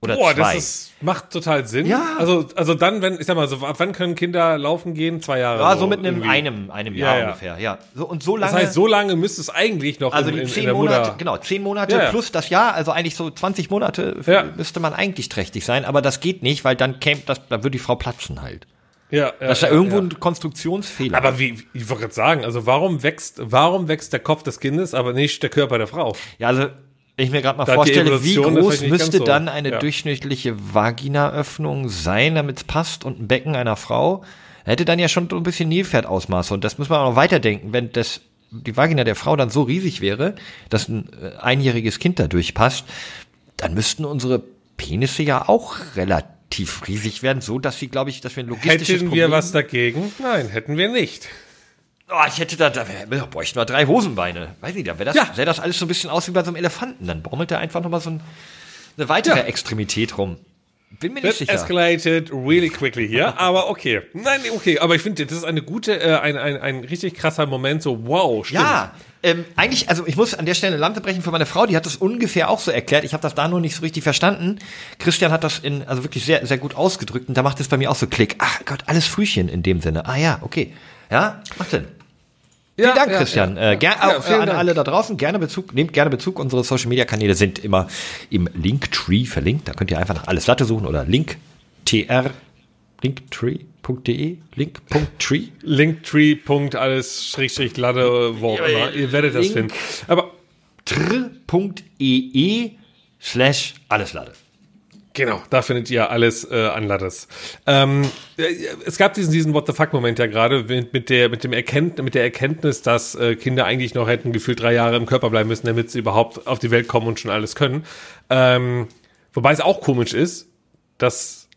Oder Boah, zwei. das ist, macht total Sinn. Ja. Also, also dann, wenn, ich sag mal, so, ab wann können Kinder laufen gehen? Zwei Jahre. ja, so mit einem, einem, einem Ja, Jahr ja. ungefähr, ja. So, und so lange. Das heißt, so lange müsste es eigentlich noch also in, die zehn Monate, Mutter. genau, zehn Monate Ja, ja. plus das Jahr, also eigentlich so 20 Monate Ja. müsste man eigentlich trächtig sein, aber das geht nicht, weil dann käme das, da würde die Frau platzen halt. Ja, ja, Das ist ja, ja, irgendwo ja. ein Konstruktionsfehler. Aber wie, wie- ich wollte gerade sagen, also warum wächst, warum wächst der Kopf des Kindes, aber nicht der Körper der Frau? Ja, also wenn ich mir gerade mal Da vorstelle, wie groß müsste so. dann eine Ja. durchschnittliche Vaginaöffnung sein, damit es passt und ein Becken einer Frau, hätte dann ja schon so ein bisschen Nilpferdausmaße. Und das muss man auch noch weiterdenken, wenn das die Vagina der Frau dann so riesig wäre, dass ein äh, einjähriges Kind da durchpasst, dann müssten unsere Penisse ja auch relativ riesig werden, so dass sie, glaube ich, dass wir ein logistisches Hätten Problem wir was dagegen? Nein, hätten wir nicht. Oh, ich hätte da, da wär, da bräuchten wir drei Hosenbeine. Weiß nicht, da wäre das, Ja. sähe das alles so ein bisschen aus wie bei so einem Elefanten. Dann baumelt er einfach nochmal so ein, eine weitere Ja. Extremität rum. Bin mir That nicht sicher. escalated really quickly hier, aber okay. Nein, okay, aber ich finde, das ist eine gute, äh, ein, ein, ein richtig krasser Moment, so wow, stimmt. Ja, ähm, eigentlich, also ich muss an der Stelle eine Lanze brechen für meine Frau, die hat das ungefähr auch so erklärt. Ich habe das da nur nicht so richtig verstanden. Christian hat das in, also wirklich sehr, sehr gut ausgedrückt und da macht es bei mir auch so Klick. Ach Gott, alles Frühchen in dem Sinne. Ah ja, okay. Ja, macht Sinn. Vielen Dank, ja, Christian. ja, äh, ger ja. Ja, auch, vielen an Dank. alle da draußen. Gerne Bezug, nehmt gerne Bezug. Unsere Social Media Kanäle sind immer im Linktree verlinkt. Da könnt ihr einfach nach alles Latte suchen oder linktr, linktree.de, link.tree. Linktree. Punkt, alles, Schrägstrich, Lade, wo auch immer. Ihr werdet das Link. finden. Aber tr.ee slash alles Latte. Genau, da findet ihr alles äh, an Lattes. Ähm, äh, es gab diesen, diesen What the fuck-Moment ja gerade mit, mit, der, mit, dem Erkennt, mit der Erkenntnis, dass äh, Kinder eigentlich noch hätten gefühlt drei Jahre im Körper bleiben müssen, damit sie überhaupt auf die Welt kommen und schon alles können. Ähm, wobei es auch komisch ist, dass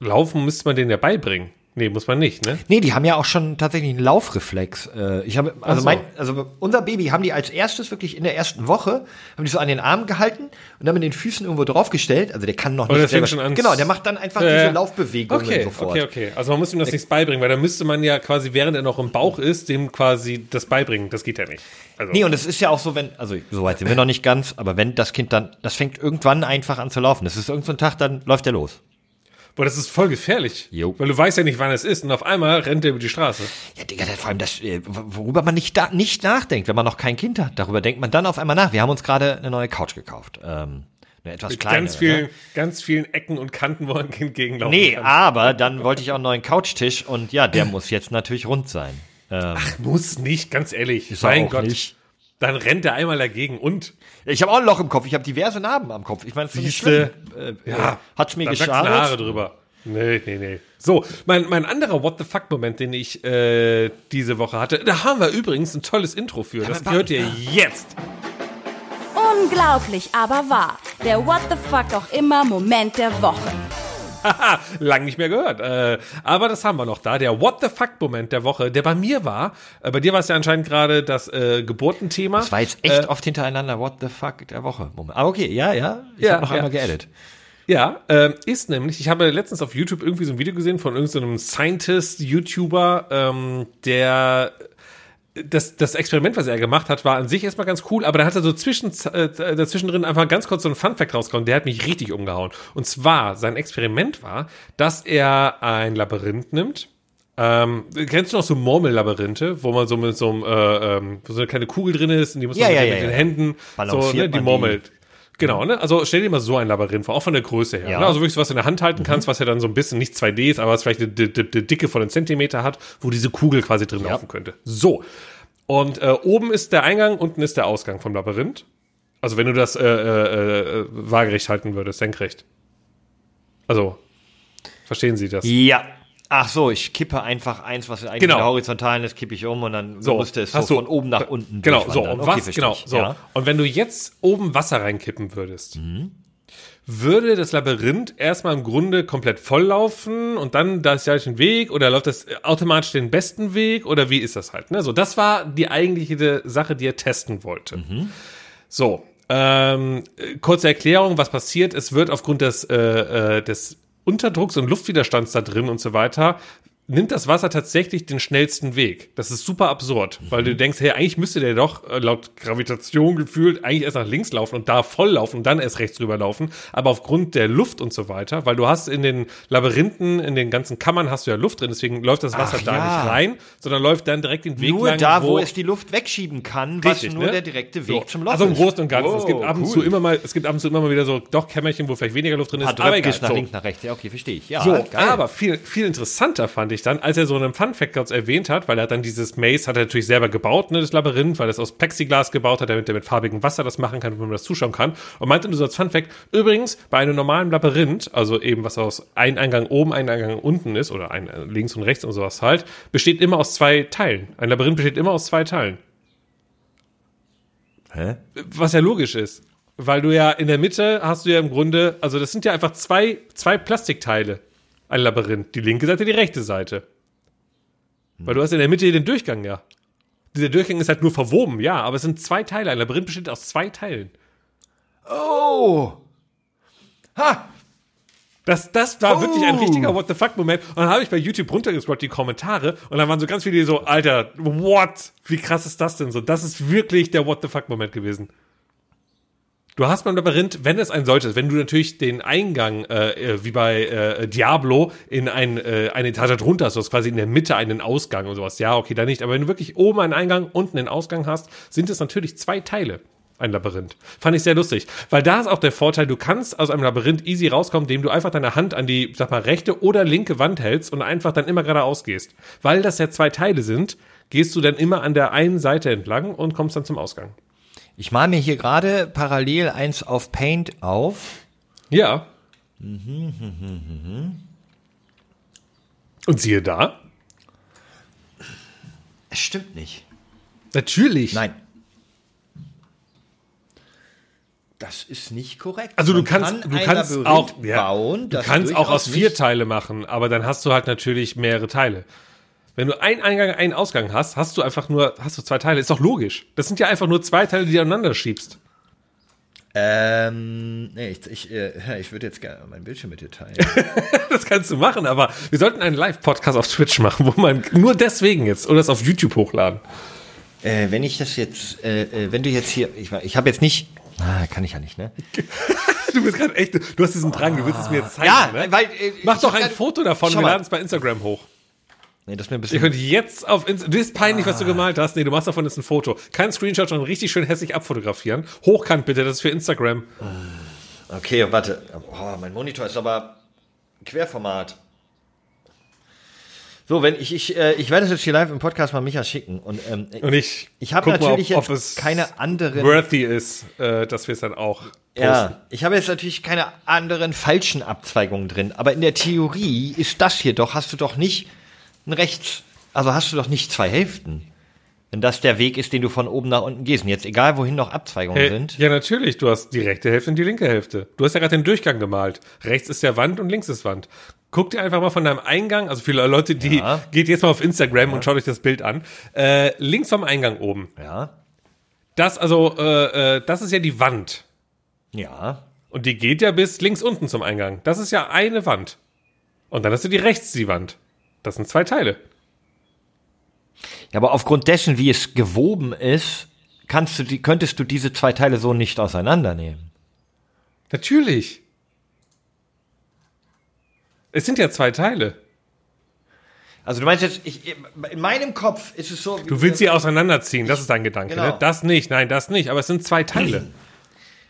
Laufen müsste man denen ja beibringen. Nee, muss man nicht, ne? Nee, die haben ja auch schon tatsächlich einen Laufreflex. Äh, Ich habe, also so. mein, also unser Baby haben die als erstes wirklich in der ersten Woche, haben die so an den Arm gehalten und dann mit den Füßen irgendwo draufgestellt. Also der kann noch Oh, nicht der fängt selber. schon an- Genau, der macht dann einfach Äh, diese Laufbewegungen Okay, sofort. okay, okay. Also man muss ihm das nichts beibringen, weil dann müsste man ja quasi, während er noch im Bauch ist, dem quasi das beibringen. Das geht ja nicht. Also, Nee, und es ist ja auch so, wenn, also so weit sind wir noch nicht ganz, aber wenn das Kind dann, das fängt irgendwann einfach an zu laufen. Das ist irgendein so Tag, dann läuft er los. Boah, das ist voll gefährlich. Jo. Weil du weißt ja nicht, wann es ist und auf einmal rennt er über die Straße. Ja, Digga, vor allem das, äh, worüber man nicht, da, nicht nachdenkt, wenn man noch kein Kind hat. Darüber denkt man dann auf einmal nach. Wir haben uns gerade eine neue Couch gekauft. Ähm, eine etwas Mit kleinere. ganz vielen, ne? ganz vielen Ecken und Kanten, wo ein Kind gegenlaufen Nee, kann. aber dann wollte ich auch einen neuen Couchtisch und ja, der muss jetzt natürlich rund sein. Ähm, Muss nicht, ganz ehrlich. Ist mein Gott. nicht. Dann rennt er einmal dagegen und ich habe auch ein Loch im Kopf. Ich habe diverse Narben am Kopf. Ich meine, es ist nicht Siehste. schlimm. Äh, ja, hat's mir dann wachsen Haare geschadet? drüber. Nee, nee, nee. So, mein, mein anderer What the fuck-Moment, den ich äh, diese Woche hatte, da haben wir übrigens ein tolles Intro für. Das aber- hört ihr jetzt. Unglaublich, aber wahr. Der What the fuck auch immer Moment der Woche. Lang nicht mehr gehört. Äh, aber das haben wir noch da. Der What the fuck-Moment der Woche, der bei mir war. Äh, bei dir war es ja anscheinend gerade das äh, Geburtenthema. Das war jetzt echt Äh, oft hintereinander What the fuck der Woche. Moment. Ah, okay, ja, ja. Ich Ja, habe noch ja. einmal geedit. Ja, ähm, ist nämlich, ich habe letztens auf YouTube irgendwie so ein Video gesehen von irgendeinem Scientist, YouTuber, ähm, der das, das Experiment, was er gemacht hat, war an sich erstmal ganz cool, aber dann hat er so zwischen, äh, dazwischen drin einfach ganz kurz so einen Funfact rausgehauen, der hat mich richtig umgehauen. Und zwar, sein Experiment war, dass er ein Labyrinth nimmt, ähm, kennst du noch so Murmellabyrinthe, wo man so mit so einem, äh, ähm, wo so eine kleine Kugel drin ist und die muss man ja, mit, ja, den. Händen, so, ne, die murmelt. Genau, ne? Also stell dir mal so ein Labyrinth vor, auch von der Größe her. Ja. Ne? Also wirklich so, was in der Hand halten kannst, was ja dann so ein bisschen nicht 2D ist, aber was vielleicht eine, eine, eine Dicke von einem Zentimeter hat, wo diese Kugel quasi drin laufen könnte. So. Und äh, oben ist der Eingang, unten ist der Ausgang vom Labyrinth. Also wenn du das äh, äh, äh, waagerecht halten würdest, senkrecht. Also, verstehen Sie das? Ja. Ach so, ich kippe einfach eins, was eigentlich Genau. in der horizontalen ist, kippe ich um und dann So, musste es so du- von oben nach unten Genau, so, und Okay, was, genau, so. Ja. Und wenn du jetzt oben Wasser reinkippen würdest, Mhm. würde das Labyrinth erstmal im Grunde komplett volllaufen und dann da ist ja ein Weg oder läuft das automatisch den besten Weg oder wie ist das halt? Ne? So, das war die eigentliche Sache, die er testen wollte. Mhm. So, ähm, äh, kurze Erklärung, was passiert. Es wird aufgrund des, äh, äh, des Unterdrucks und Luftwiderstands da drin und so weiter, nimmt das Wasser tatsächlich den schnellsten Weg. Das ist super absurd, weil du denkst, hey, eigentlich müsste der doch äh, laut Gravitation gefühlt eigentlich erst nach links laufen und da voll laufen und dann erst rechts rüber laufen. Aber aufgrund der Luft und so weiter, weil du hast in den Labyrinthen, in den ganzen Kammern hast du ja Luft drin, deswegen läuft das Wasser Ach da ja. nicht rein, sondern läuft dann direkt den Weg Nur lang, da, wo, es die Luft wegschieben kann, was Richtig, nur ne? der direkte Weg so. zum Loch Also im. Großen und Ganzen. es gibt Wow, ab und cool. zu immer mal, es gibt ab und zu immer mal wieder so doch Kämmerchen, wo vielleicht weniger Luft drin ist. Hat aber egal. Nach So. links, nach rechts. Ja, okay, verstehe ich. Ja, So, aber viel, viel interessanter fand ich dann, als er so einen Fun-Fact kurz erwähnt hat, weil er dann dieses Maze, hat er natürlich selber gebaut, ne, das Labyrinth, weil er es aus Plexiglas gebaut hat, damit er mit farbigem Wasser das machen kann, wenn man das zuschauen kann. Und meinte nur so als Fun-Fact, übrigens, bei einem normalen Labyrinth, also eben was aus ein Eingang oben, ein Eingang unten ist, oder ein äh, links und rechts und sowas halt, besteht immer aus zwei Teilen. Ein Labyrinth besteht immer aus zwei Teilen. Hä? Was ja logisch ist. Weil du ja in der Mitte hast du ja im Grunde, also das sind ja einfach zwei, zwei Plastikteile. Ein Labyrinth. Die linke Seite, die rechte Seite. Weil du hast in der Mitte den Durchgang, ja. Dieser Durchgang ist halt nur verwoben, ja, aber es sind zwei Teile. Ein Labyrinth besteht aus zwei Teilen. Oh! Ha! Das, das war wirklich ein Oh. richtiger What the fuck-Moment. Und dann habe ich bei YouTube runtergescrollt, die Kommentare, und dann waren so ganz viele, die so, Alter, what? Wie krass ist das denn so? Das ist wirklich der What the fuck-Moment gewesen. Du hast beim Labyrinth, wenn es ein solches, wenn du natürlich den Eingang, äh, äh, wie bei äh, Diablo, in ein, äh, eine Etage drunter hast, du hast quasi in der Mitte einen Ausgang und sowas. Ja, okay, da nicht. Aber wenn du wirklich oben einen Eingang, unten einen Ausgang hast, sind es natürlich zwei Teile. Ein Labyrinth. Fand ich sehr lustig. Weil da ist auch der Vorteil, du kannst aus einem Labyrinth easy rauskommen, indem du einfach deine Hand an die, sag mal, rechte oder linke Wand hältst und einfach dann immer geradeaus gehst. Weil das ja zwei Teile sind, gehst du dann immer an der einen Seite entlang und kommst dann zum Ausgang. Ich mal mir hier gerade parallel eins auf Paint auf. Ja. Und siehe da. Es stimmt nicht. Natürlich. Nein. Das ist nicht korrekt. Also du Man kannst, kann du kannst Labyrinth auch, ja, bauen. du kannst auch aus vier Teile machen, aber dann hast du halt natürlich mehrere Teile. Wenn du einen Eingang, einen Ausgang hast, hast du einfach nur, hast du zwei Teile. Ist doch logisch. Das sind ja einfach nur zwei Teile, die du aneinander schiebst. Ähm, nee, ich, ich, äh, ich würde jetzt gerne mein Bildschirm mit dir teilen. Das kannst du machen, aber wir sollten einen Live-Podcast auf Twitch machen, wo man nur deswegen jetzt oder es auf YouTube hochladen. äh, wenn ich das jetzt, äh, äh, wenn du jetzt hier, ich, ich habe jetzt nicht, ah, kann ich ja nicht, ne? Du bist gerade echt, du hast diesen Drang, du willst es mir jetzt zeigen. Ja, ne? weil, äh, Mach doch ein grad- Foto davon, wir laden es bei Instagram hoch. Nee, das ist mir ein Ihr bisschen. könnt jetzt auf Instagram, das ist peinlich, was du gemalt hast. Nee, du machst davon jetzt ein Foto. Kein Screenshot, sondern richtig schön hässlich abfotografieren. Hochkant bitte, das ist für Instagram. Okay, warte. Oh, mein Monitor ist aber Querformat. So, wenn ich, ich, äh, ich werde es jetzt hier live im Podcast mal Micha schicken. Und ähm, Und ich, ich habe guck mal, natürlich ob, ob jetzt es keine anderen. worthy ist, äh, dass wir es dann auch posten. Ja, ich habe jetzt natürlich keine anderen falschen Abzweigungen drin, aber in der Theorie ist das hier doch, hast du doch nicht ein rechts, also hast du doch nicht zwei Hälften. Wenn das der Weg ist, den du von oben nach unten gehst. Und jetzt egal, wohin noch Abzweigungen Hey, sind. ja, natürlich. Du hast die rechte Hälfte und die linke Hälfte. Du hast ja gerade den Durchgang gemalt. Rechts ist ja Wand und links ist Wand. Guck dir einfach mal von deinem Eingang, also viele Leute, die Ja. geht jetzt mal auf Instagram und schaut euch das Bild an. Äh, links vom Eingang oben. Ja. Das also, äh, äh, das ist ja die Wand. Ja. Und die geht ja bis links unten zum Eingang. Das ist ja eine Wand. Und dann hast du die rechts die Wand. Das sind zwei Teile. Ja, aber aufgrund dessen, wie es gewoben ist, kannst du die, könntest du diese zwei Teile so nicht auseinandernehmen. Natürlich. Es sind ja zwei Teile. Also du meinst jetzt, ich, in meinem Kopf ist es so. Du willst sie auseinanderziehen, das ist dein Gedanke. Genau. Ne? Das nicht, nein, das nicht. Aber es sind zwei Teile.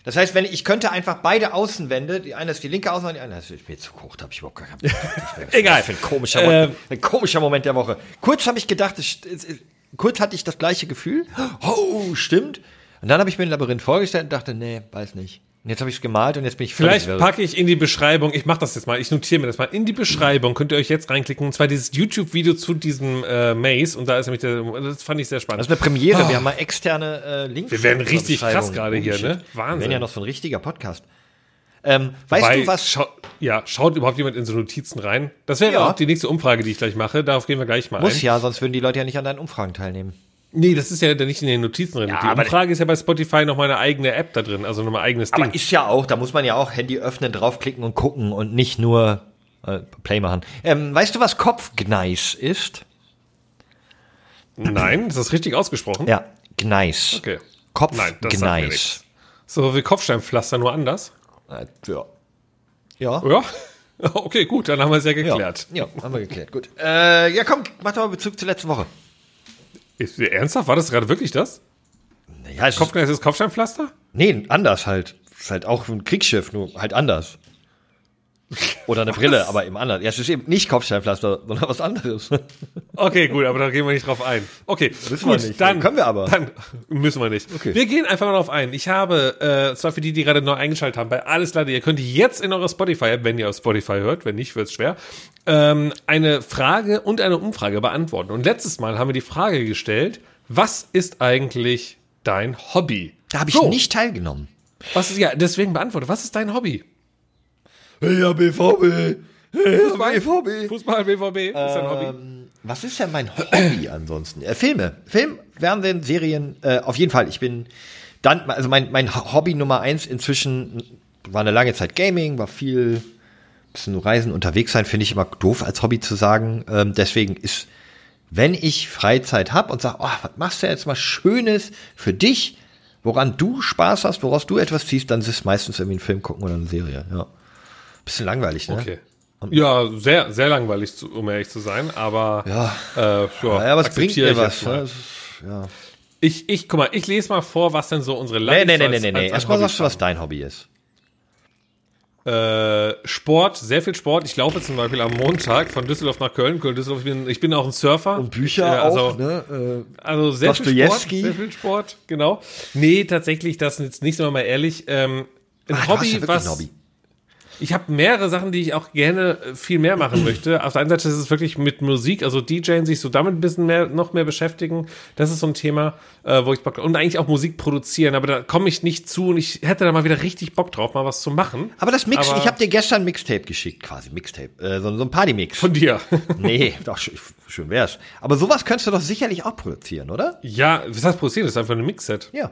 Das heißt, wenn ich könnte einfach beide Außenwände, die eine ist die linke Außenwand, die andere ist mir zu hoch, da habe ich überhaupt gar keinen. Egal. Ein komischer, Ähm. Moment, ein komischer Moment der Woche. Kurz habe ich gedacht, es, es, es, kurz hatte ich das gleiche Gefühl. Oh, stimmt. Und dann habe ich mir ein Labyrinth vorgestellt und dachte, nee, weiß nicht. Und jetzt habe ich es gemalt und jetzt bin ich Vielleicht packe ich in die Beschreibung, ich mache das jetzt mal, ich notiere mir das mal, in die Beschreibung könnt ihr euch jetzt reinklicken, und zwar dieses YouTube-Video zu diesem äh, Maze, und da ist nämlich der, das fand ich sehr spannend. Das ist eine Premiere, wir haben mal externe äh, Links. Wir werden richtig krass gerade hier, ne? Wir Wahnsinn. werden ja noch so ein richtiger Podcast. Ähm, weißt Wobei, du was? Schau, ja, schaut überhaupt jemand in so Notizen rein? Das wäre Ja. auch die nächste Umfrage, die ich gleich mache. Darauf gehen wir gleich mal Muss ein. ja, sonst würden die Leute ja nicht an deinen Umfragen teilnehmen. Nee, das ist ja dann nicht in den Notizen drin. Ja, die aber- Umfrage ist ja bei Spotify noch mal eine eigene App da drin, also noch mal eigenes Aber Ding. ist ja auch, da muss man ja auch Handy öffnen, draufklicken und gucken und nicht nur äh, Play machen. Ähm, weißt du, was Kopfgneis ist? Nein, ist das richtig ausgesprochen? Ja, Gneis. Okay. Kopfgneis. So wie Kopfsteinpflaster, nur anders. Äh, ja. Ja. Ja. Okay, gut, dann haben wir es ja geklärt. Ja, haben wir geklärt. Gut. Äh, ja, komm, mach doch mal Bezug zur letzten Woche. Ist, ernsthaft? War das gerade wirklich das? Ja, es ist, ist Kopfsteinpflaster? nee, anders halt. Ist halt auch ein Kriegsschiff, nur halt anders. Oder eine Brille, aber eben anders. Ja, es ist eben nicht Kopfsteinpflaster, sondern was anderes. Okay, gut, aber da gehen wir nicht drauf ein. Okay, Müssen gut, wir nicht. dann Können wir aber. Dann müssen wir nicht. Okay. Wir gehen einfach mal drauf ein. Ich habe, äh, zwar für die, die gerade neu eingeschaltet haben, bei Alles Leute, ihr könnt jetzt in eurer Spotify-App, wenn ihr auf Spotify hört, wenn nicht, wird's schwer, ähm, eine Frage und eine Umfrage beantworten. Und letztes Mal haben wir die Frage gestellt, was ist eigentlich dein Hobby? Da habe ich So, nicht teilgenommen. Was ist, ja, deswegen beantworte, was ist dein Hobby? Ja, BVB. Fußball? BVB. Fußball, BVB, ist dein Hobby? Ähm, was ist denn mein Hobby ansonsten? Äh, Filme. Film, Fernsehen, Serien. Äh, auf jeden Fall. Ich bin dann, also mein, mein Hobby Nummer eins inzwischen war eine lange Zeit Gaming, war viel bisschen nur Reisen unterwegs sein, finde ich immer doof als Hobby zu sagen. Ähm, deswegen ist, wenn ich Freizeit habe und sage, oh, was machst du jetzt mal Schönes für dich, woran du Spaß hast, woraus du etwas ziehst, dann ist es meistens irgendwie ein Film gucken oder eine Serie, ja. Bisschen langweilig, ne? Okay. Ja, sehr, sehr langweilig, um ehrlich zu sein, aber Ja. äh, ja, Ja, es bringt dir ich was. Ne? Ist- Ja. Ich, ich, guck mal, ich lese mal vor, was denn so unsere Nee, Landes nee, nee, nee, nee, nee. Erstmal sagst du, was dein Hobby ist. Äh, Sport, sehr viel Sport. Ich laufe zum Beispiel am Montag von Düsseldorf nach Köln. Köln, Düsseldorf. Ich bin, ich bin auch ein Surfer. Und Bücher Ja, also, auch, ne? Also sehr viel Sport, sehr viel Sport, genau. Nee, tatsächlich, das ist jetzt nicht, wir mal ehrlich, ähm, ein hast Hobby, ja was ein Hobby. Ich habe mehrere Sachen, die ich auch gerne äh, viel mehr machen möchte. Auf der einen Seite ist es wirklich mit Musik, also DJing, sich so damit ein bisschen mehr, noch mehr beschäftigen. Das ist so ein Thema, äh, wo ich Bock und eigentlich auch Musik produzieren, aber da komme ich nicht zu und ich hätte da mal wieder richtig Bock drauf, mal was zu machen. Aber das Mix, Aber- ich habe dir gestern Mixtape geschickt, quasi Mixtape, äh, so, so ein Partymix. Von dir. nee, doch sch- schön wär's. Aber sowas könntest du doch sicherlich auch produzieren, oder? ja, was heißt produzieren? Das ist einfach ein Mixset. Ja.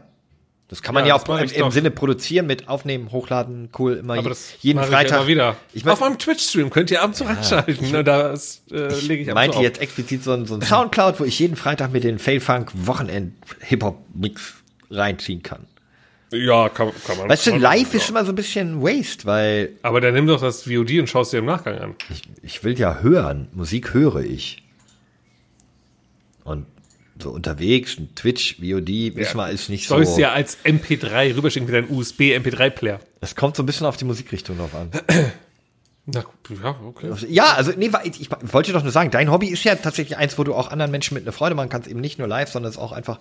Das kann man Ja, ja, auch im, ich im. Sinne produzieren mit Aufnehmen, Hochladen, cool, immer Aber das jeden mache Freitag. Ich wieder. Ich mein, auf meinem Twitch-Stream könnt ihr ab und zu reinschalten. ne, das äh, lege ich ab meinte auf. jetzt explizit so ein, so ein Soundcloud, wo ich jeden Freitag mit den Failfunk Wochenend Hip-Hop Mix reinziehen kann. Ja, kann, kann man. Weißt du, live machen, ist immer so ein bisschen Waste, weil Aber dann nimm doch das VOD und schaust dir im Nachgang an. ich, ich will ja hören. Musik höre ich. Und so unterwegs, ein Twitch, VOD, wissen wir, ist nicht so. Sollst ja als MP3 rüberschicken wie dein USB MP3-Player. Es kommt so ein bisschen auf die Musikrichtung drauf an. Na, ja, okay. Ja, also nee, ich, ich wollte doch nur sagen, dein Hobby ist ja tatsächlich eins, wo du auch anderen Menschen mit eine Freude machen kannst, eben nicht nur live, sondern es ist auch einfach,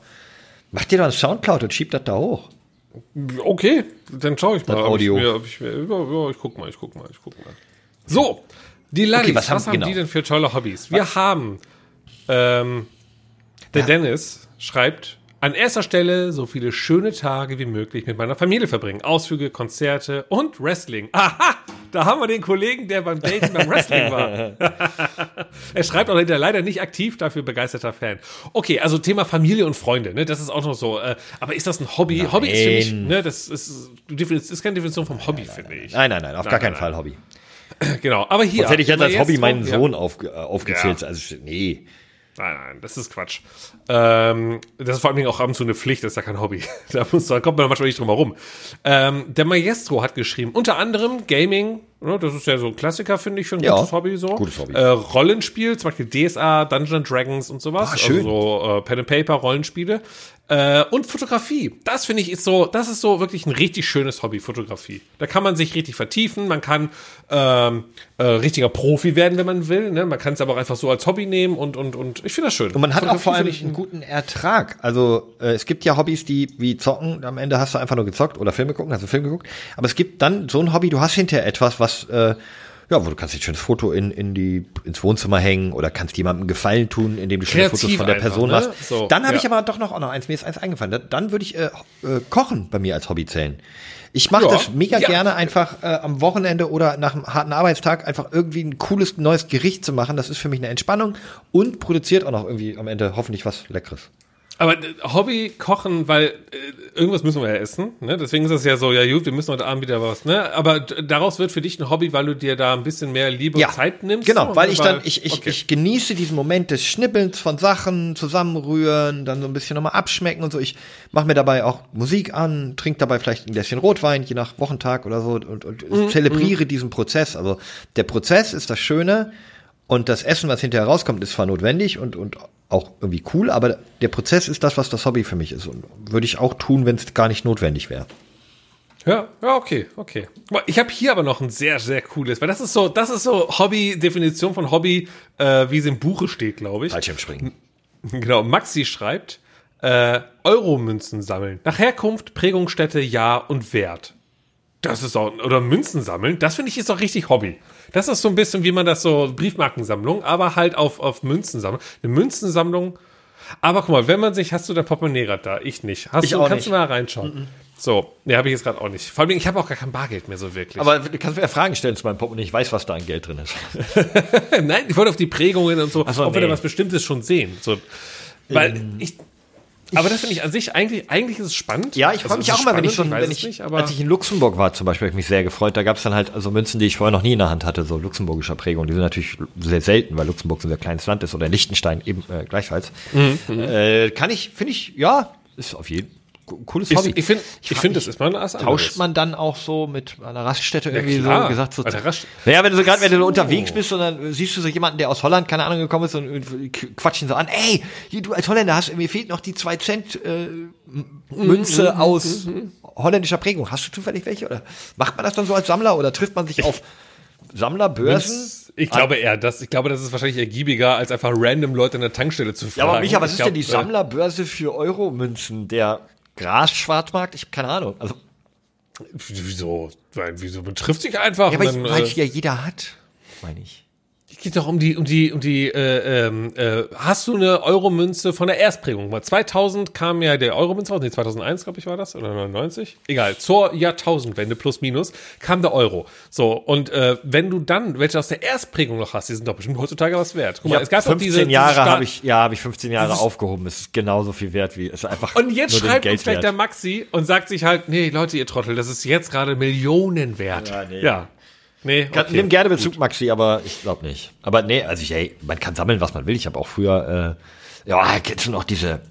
mach dir doch ein Soundcloud und schieb das da hoch. Okay, dann schaue ich mal. Das ob Audio. Ich, mir, ich, mir, ja, ja, ich guck mal, ich guck mal, ich guck mal. So, die Ladis, Okay, was was, haben- haben genau. die denn für tolle Hobbys? Wir haben, ähm, der Dennis schreibt, an erster Stelle so viele schöne Tage wie möglich mit meiner Familie verbringen. Ausflüge, Konzerte und Wrestling. Aha, da haben wir den Kollegen, der beim Dating beim Wrestling war. er schreibt auch hinterher leider nicht aktiv, dafür begeisterter Fan. Okay, also Thema Familie und Freunde, ne, das ist auch noch so. Äh, aber ist das ein Hobby? Hobby ist für mich, Nein. ne, das ist, ist keine Definition vom Hobby, finde ich. Nein, nein, nein, auf Nein, gar nein, keinen Fall Hobby. Genau, aber hier. Sonst hätte ich jetzt als Hobby meinen ja. Sohn auf, äh, aufgezählt. Ja. Also, nee. Nein, nein, das ist Quatsch. Ähm, das ist vor allem auch ab und zu eine Pflicht, das ist ja kein Hobby. Da, muss, da kommt man manchmal nicht drum herum. Ähm, der Maestro hat geschrieben, unter anderem Gaming, das ist ja so ein Klassiker, finde ich, für ein Ja, gutes Hobby. So. gutes Hobby. Äh, Rollenspiel, zum Beispiel DSA, Dungeons Dragons und sowas. Ah, schön. Also so äh, Pen and Paper, Rollenspiele. Äh, und Fotografie. Das finde ich ist so, das ist so wirklich ein richtig schönes Hobby, Fotografie. Da kann man sich richtig vertiefen, man kann ähm, äh, richtiger Profi werden, wenn man will. Ne? Man kann es aber auch einfach so als Hobby nehmen und, und, und ich finde das schön. Und man hat auch vor allem einen guten Ertrag. Also äh, es gibt ja Hobbys, die wie zocken, am Ende hast du einfach nur gezockt oder Filme gucken, hast du Film geguckt. Aber es gibt dann so ein Hobby, du hast hinterher etwas, was äh, ja, wo du kannst ein schönes Foto in, in die, ins Wohnzimmer hängen oder kannst jemandem Gefallen tun, indem du schöne Kreativ Fotos von der einfach, Person ne? machst. So, dann habe ja. ich aber doch noch, auch noch eins, mir ist eins eingefallen. Da- Dann würde ich äh, äh, Kochen bei mir als Hobby zählen. Ich mache Ja. das mega Ja. gerne einfach äh, am Wochenende oder nach einem harten Arbeitstag einfach irgendwie ein cooles neues Gericht zu machen. Das ist für mich eine Entspannung und produziert auch noch irgendwie am Ende hoffentlich was Leckeres. Aber äh, Hobby kochen, weil äh, irgendwas müssen wir ja essen. Ne? Deswegen ist es ja so, ja gut, wir müssen heute Abend wieder was. Ne? Aber daraus wird für dich ein Hobby, weil du dir da ein bisschen mehr Liebe und Zeit nimmst. Genau, weil ich dann, ich, ich, okay. ich genieße diesen Moment des Schnippelns von Sachen, zusammenrühren, dann so ein bisschen nochmal abschmecken und so. Ich mache mir dabei auch Musik an, trinke dabei vielleicht ein Gläschen Rotwein, je nach Wochentag oder so und, und Mhm, zelebriere diesen Prozess. Also der Prozess ist das Schöne und das Essen, was hinterher rauskommt, ist zwar notwendig und, und auch irgendwie cool, aber der Prozess ist das, was das Hobby für mich ist und würde ich auch tun, wenn es gar nicht notwendig wäre. Ja, ja, okay, okay. Ich habe hier aber noch ein sehr, sehr cooles, weil das ist so, das ist so Hobby, Definition von Hobby, äh, wie es im Buche steht, glaube ich. Fallschirmspringen. Genau, Maxi schreibt, äh, Euromünzen sammeln. Nach Herkunft, Prägungsstätte, Jahr und Wert. Das ist auch, oder Münzen sammeln, das finde ich ist auch richtig Hobby. Das ist so ein bisschen, wie man das so, Briefmarkensammlung, aber halt auf, auf Münzen sammeln. Eine Münzensammlung. Aber guck mal, wenn man sich, hast du dein Portemonnaie gerade da? Ich nicht. Hast Ich du, auch kannst nicht. du mal reinschauen. So, ne, habe ich jetzt gerade auch nicht. Vor allem, ich habe auch gar kein Bargeld mehr so wirklich. Aber du kannst mir ja Fragen stellen zu meinem Portemonnaie, ich weiß, was da an Geld drin ist. Nein, ich wollte auf die Prägungen und so, so, ob wir da nee. was Bestimmtes schon sehen. So, weil ich, aber das finde ich an sich eigentlich, eigentlich ist es spannend. Ja, ich Also freue mich es auch immer, wenn ich weiß wenn ich, nicht, als ich in Luxemburg war zum Beispiel, habe ich mich sehr gefreut. Da gab es dann halt also Münzen, die ich vorher noch nie in der Hand hatte, so luxemburgischer Prägung. Die sind natürlich sehr selten, weil Luxemburg so ein sehr kleines Land ist oder Liechtenstein eben äh, gleichfalls. Mhm, Äh, kann ich, finde ich, ja, ist auf jeden cooles Ich, Hobby. ich finde, ich frag finde, das ist mal was Tauscht anderes. man dann auch so mit einer Raststätte irgendwie klar. so gesagt so. Rast- Naja, wenn du so gerade, wenn du so. unterwegs bist und dann siehst du so jemanden, der aus Holland, keine Ahnung, gekommen ist und quatschen so an, ey, du als Holländer hast, mir fehlt noch die 2 Cent äh, Münze aus holländischer Prägung. Hast du zufällig welche? Oder macht man das dann so als Sammler oder trifft man sich auf Sammlerbörsen? Ich glaube eher, das, ich glaube, das ist wahrscheinlich ergiebiger, als einfach random Leute an der Tankstelle zu fragen. Ja, aber Micha, was Ich ist denn die glaub, äh, Sammlerbörse für Euromünzen? Der Gras-Schwarzmarkt? Ich habe keine Ahnung. Also, wieso? Weil, Wieso betrifft sich einfach? ja, aber und ich, dann, weil äh, ja jeder hat, meine ich. Geht doch um die, um die, um die, äh, ähm, äh, hast du eine Euromünze von der Erstprägung? Mal 2000 kam ja der Euromünze raus, nee, 2001, glaube ich, war das, oder 99? Egal, zur Jahrtausendwende plus minus kam der Euro. So, und äh, wenn du dann welche aus der Erstprägung noch hast, die sind doch bestimmt heutzutage was wert. Guck mal, hab es gab doch 15 diese, Jahre habe ich, ja, habe ich 15 Jahre aufgehoben. Es ist genauso viel wert wie, es ist einfach Und jetzt schreibt uns vielleicht der. Maxi und sagt sich halt, nee, Leute, ihr Trottel, das ist jetzt gerade Millionen wert. Ja, nee. Ja. Nee, okay. Nimm gerne Bezug, Maxi, aber ich glaube nicht. Aber nee, also ich, ey, man kann sammeln, was man will. Ich habe auch früher, äh, ja, kennst du noch diese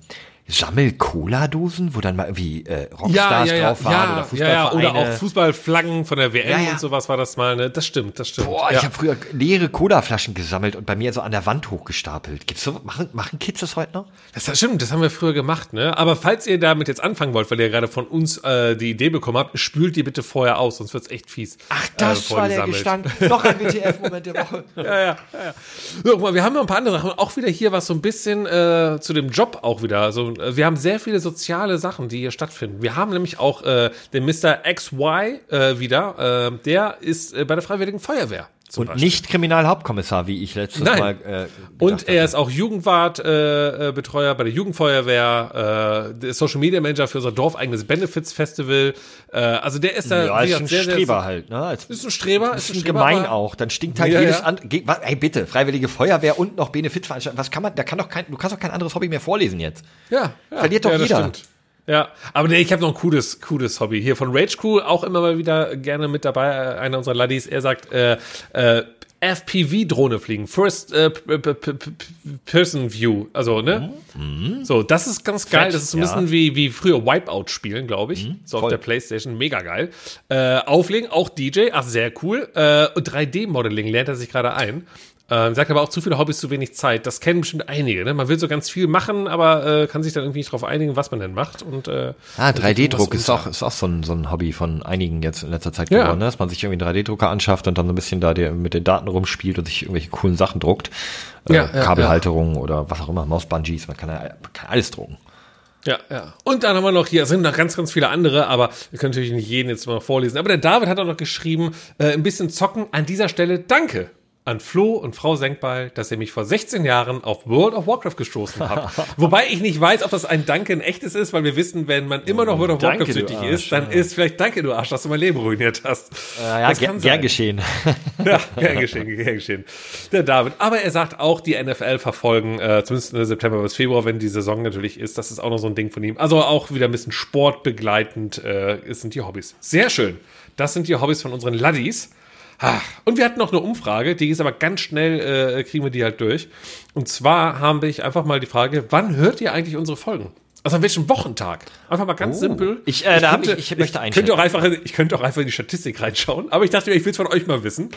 Sammel-Cola-Dosen, wo dann mal irgendwie äh, Rockstars ja, ja, drauf waren ja, oder ja, ja, Fußballvereine? oder auch Fußballflaggen von der WM und sowas war das mal, ne? Das stimmt, das stimmt. Boah, ich habe früher leere Cola-Flaschen gesammelt und bei mir so an der Wand hochgestapelt. Gibt's so, machen, machen Kids das heute noch? Das das stimmt, das haben wir früher gemacht, ne? Aber falls ihr damit jetzt anfangen wollt, weil ihr gerade von uns äh, die Idee bekommen habt, spült die bitte vorher aus, sonst wird's echt fies. Ach, äh, das bevor war der sammelt. Gestank. Noch ein WTF-Moment der Woche. Ja, ja, ja, ja. So, guck mal, wir haben noch ein paar andere Sachen. Auch wieder hier was so ein bisschen äh, zu dem Job auch wieder. Äh, wir haben sehr viele soziale Sachen, die hier stattfinden. Wir haben nämlich auch äh, den Mr. XY äh, wieder. Äh, der ist äh, bei der Freiwilligen Feuerwehr. Und Beispiel. nicht Kriminalhauptkommissar, wie ich letztes Nein. Mal äh, Und er hatte. ist auch Jugendwart-Betreuer äh, bei der Jugendfeuerwehr, äh, der ist Social Media Manager für unser dorfeigenes Benefits Festival. Äh, also der ist da ja, ist ein sehr, sehr- Streber halt. Ne? Als, Ist ein Streber, ist ein Streber, gemein auch. Dann stinkt halt Ja, jedes ja. andere. Ge- Ey, bitte, Freiwillige Feuerwehr und noch Benefizveranstaltung. Was kann man, da kann doch kein, du kannst doch kein anderes Hobby mehr vorlesen jetzt. Ja, ja Verliert doch ja, jeder. stimmt. Ja, aber nee, ich habe noch ein cooles, cooles Hobby. Hier von Rage Cool auch immer mal wieder gerne mit dabei. äh, Einer unserer Laddies, er sagt, äh, äh, FPV-Drohne fliegen. First äh, Person View. Also, ne? So, das ist ganz geil. Fett, das ist so ein ja. bisschen wie, wie früher Wipeout spielen, glaube ich. so auf voll. der Playstation. Mega geil. Äh, auflegen, auch DJ. Ach, sehr cool. Äh, und 3D-Modeling lernt er sich gerade ein. Ähm, sagt aber auch zu viele Hobbys, zu wenig Zeit. Das kennen bestimmt einige. Ne? Man will so ganz viel machen, aber äh, kann sich dann irgendwie nicht drauf einigen, was man denn macht. Und, äh, Ah, versucht 3D-Druck was ist auch, ist auch so ein, so ein Hobby von einigen jetzt in letzter Zeit Ja. geworden, ne? dass man sich irgendwie einen 3D-Drucker anschafft und dann so ein bisschen da der, mit den Daten rumspielt und sich irgendwelche coolen Sachen druckt. Äh, Ja, ja, Kabelhalterungen oder was auch immer, Mausbungees, man kann, ja, man kann alles drucken. Ja, ja. Und dann haben wir noch hier, es sind noch ganz, ganz viele andere, aber wir können natürlich nicht jeden jetzt mal vorlesen. Aber der David hat auch noch geschrieben, äh, ein bisschen zocken. An dieser Stelle danke an Flo und Frau Senkbeil, dass ihr mich vor 16 Jahren auf World of Warcraft gestoßen habt. Wobei ich nicht weiß, ob das ein Danke ein echtes ist, weil wir wissen, wenn man immer noch World of Danke, Warcraft süchtig ist, dann ist vielleicht Danke, du Arsch, dass du mein Leben ruiniert hast. ja, Das kann gern geschehen. Ja, gern geschehen, gern geschehen. Der David. Aber er sagt auch, die NFL verfolgen, äh, zumindest in September bis Februar, wenn die Saison natürlich ist. Das ist auch noch so ein Ding von ihm. Also auch wieder ein bisschen sportbegleitend äh, es sind die Hobbys. Sehr schön. Das sind die Hobbys von unseren Laddies. Ach, Und wir hatten noch eine Umfrage, die ist aber ganz schnell, äh, kriegen wir die halt durch. Und zwar habe ich einfach mal die Frage, wann hört ihr eigentlich unsere Folgen? Also an welchem Wochentag? Einfach mal ganz simpel. Ich, äh, da hab ich- ich möchte könnte auch einfach, Ich könnte auch einfach in die Statistik reinschauen, aber ich dachte mir, ich will es von euch mal wissen.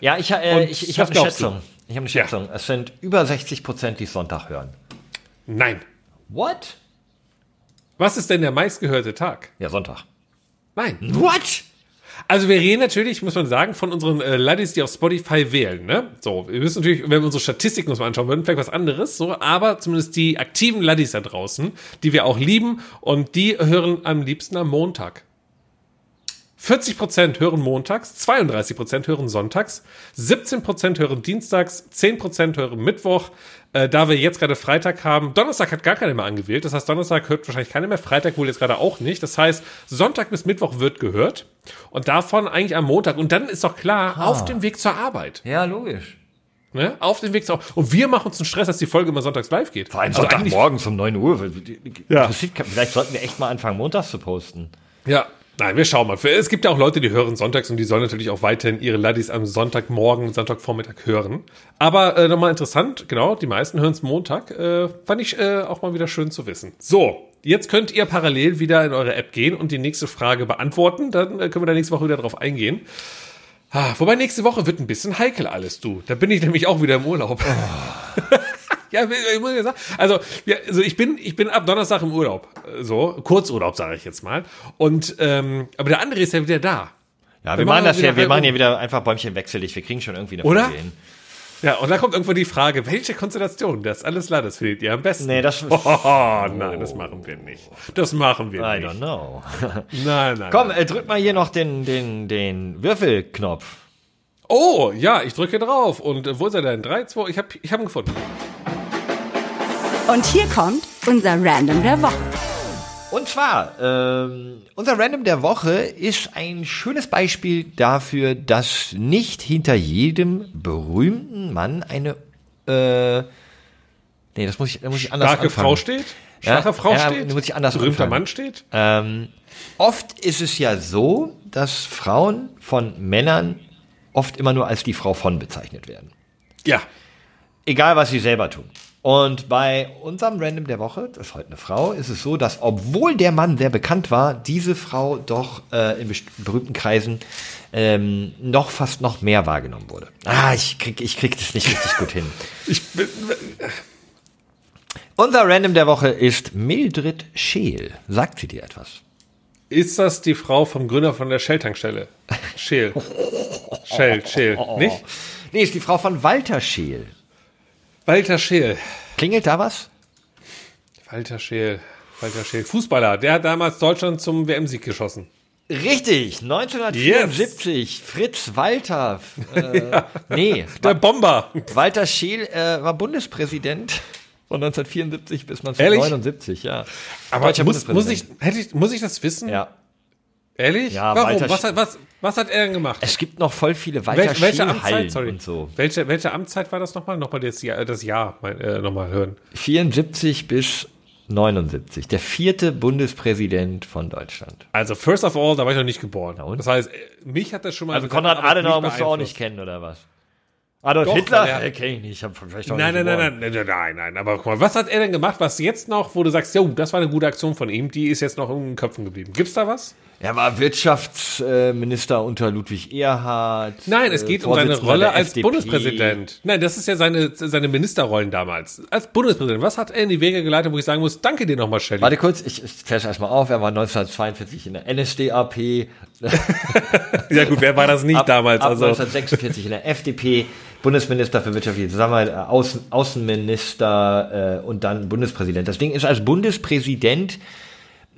Ja, ich, äh, ich, ich habe eine glaubst du? Schätzung. Ich habe eine Ja. Schätzung. Es sind über 60 Prozent, die Sonntag hören. Nein. What? Was ist denn der meistgehörte Tag? Ja, Sonntag. Nein. What? Also wir reden natürlich, muss man sagen, von unseren äh, Laddies, die auf Spotify wählen. Ne? So, wir wissen natürlich, wenn wir unsere Statistiken uns mal anschauen würden, vielleicht was anderes. So, aber zumindest die aktiven Laddies da draußen, die wir auch lieben und die hören am liebsten am Montag. 40% hören montags, 32% hören sonntags, 17% hören dienstags, 10% hören Mittwoch. Äh, da wir jetzt gerade Freitag haben, Donnerstag hat gar keiner mehr angewählt. Das heißt, Donnerstag hört wahrscheinlich keiner mehr, Freitag wohl jetzt gerade auch nicht. Das heißt, Sonntag bis Mittwoch wird gehört und davon eigentlich am Montag. Und dann ist doch klar, auf dem Weg zur Arbeit. Ja, logisch. Ne? Auf dem Weg zur Arbeit. Und wir machen uns einen Stress, dass die Folge immer sonntags live geht. Vor allem Also Sonntagmorgens um 9 Uhr. Ja. Vielleicht sollten wir echt mal anfangen, montags zu posten. Ja, nein, wir schauen mal. Es gibt ja auch Leute, die hören sonntags und die sollen natürlich auch weiterhin ihre Laddies am Sonntagmorgen und Sonntagvormittag hören. Aber äh, nochmal interessant, genau, die meisten hören es Montag. Äh, fand ich äh, auch mal wieder schön zu wissen. So, Jetzt könnt ihr parallel wieder in eure App gehen und die nächste Frage beantworten. Dann äh, können wir da nächste Woche wieder drauf eingehen. Ah, wobei nächste Woche wird ein bisschen heikel alles, du. Da bin ich nämlich auch wieder im Urlaub. ja, ich muss ja sagen. Also, ja, also ich bin, ich bin ab Donnerstag im Urlaub. äh, So, Kurzurlaub, sage ich jetzt mal. Und ähm, aber der andere ist ja wieder da. Ja, wir, Wir machen das ja, wir machen hier wieder einfach Bäumchen wechselig. Wir kriegen schon irgendwie eine Oder? Folge hin. Ja, und dann kommt irgendwann die Frage, welche Konstellation das alles Landes findet ihr am besten? Nee, das- Oh, nein, das machen wir nicht. Das machen wir I nicht. don't know. Nein, nein. Komm, nein. äh, drück mal hier noch den, den, den Würfelknopf. Oh, ja, ich drücke drauf. Und wo ist er denn? 3, 2, ich habe ich hab ihn gefunden. Und hier kommt unser Random der Woche. Und zwar, ähm, unser Random der Woche ist ein schönes Beispiel dafür, dass nicht hinter jedem berühmten Mann eine, äh, nee, das muss ich, das muss ich anders Starke anfangen. Frau steht? Starke Ja, Frau ja, steht? du musst dich anders Berühmter anfangen. Mann steht? Ähm, oft ist es ja so, dass Frauen von Männern oft immer nur als die Frau von bezeichnet werden. Ja. Egal, was sie selber tun. Und bei unserem Random der Woche, das ist heute eine Frau, ist es so, dass obwohl der Mann sehr bekannt war, diese Frau doch äh, in berühmten Kreisen ähm, noch fast noch mehr wahrgenommen wurde. Ah, ich krieg, ich krieg das nicht richtig gut hin. Ich bin, Unser Random der Woche ist Mildred Scheel. Sagt sie dir etwas? ist das die Frau vom Gründer von der Shell-Tankstelle? Shell. Shell, Shell. Nicht? Nee, ist die Frau von Walter Scheel. Walter Scheel. Klingelt da was? Walter Scheel. Walter Scheel. Fußballer. Der hat damals Deutschland zum WM-Sieg geschossen. Richtig, 1974, Fritz Walter. Äh, Nee, Der Bomber. Walter Scheel äh, war Bundespräsident von 1974 bis 1979, ja. Aber muss, muss, ich, hätte ich, muss ich das wissen? Ja. Ehrlich? Ja, Warum? Walter Was was, was hat er denn gemacht? Es gibt noch voll viele Walter Wel welche Amtszeit? Sorry. und so. Welche, welche Amtszeit war das nochmal? Nochmal das Jahr, das Jahr äh, nochmal hören. 74 bis 79. Der vierte Bundespräsident von Deutschland. Also, first of all, da war ich noch nicht geboren. und? Das heißt, mich hat das schon mal. Also Konrad Adenauer musst du auch nicht kennen, oder was? Adolf Doch, Hitler? er- Äh, kenn ich nicht. Ich hab vielleicht auch Nein, nicht nein, nein, nein, nein, nein, nein. Aber guck mal, was hat er denn gemacht, was jetzt noch, wo du sagst, jo, das war eine gute Aktion von ihm, die ist jetzt noch in den Köpfen geblieben. Gibt's da was? Er war Wirtschaftsminister unter Ludwig Erhard. Nein, es äh, geht um seine Rolle als FDP. Bundespräsident. Nein, das ist ja seine, seine Ministerrollen damals. Als Bundespräsident. Was hat er in die Wege geleitet, wo ich sagen muss, danke dir nochmal, Shelley. Warte kurz, ich, ich klär's erstmal auf. Er war 1942 in der NSDAP, Ja gut, wer war das nicht ab, damals? ab Also, 1946 in der FDP, Bundesminister für wirtschaftliche Zusammenarbeit, äh, Außen, Außenminister äh, und dann Bundespräsident. Das Ding ist, als Bundespräsident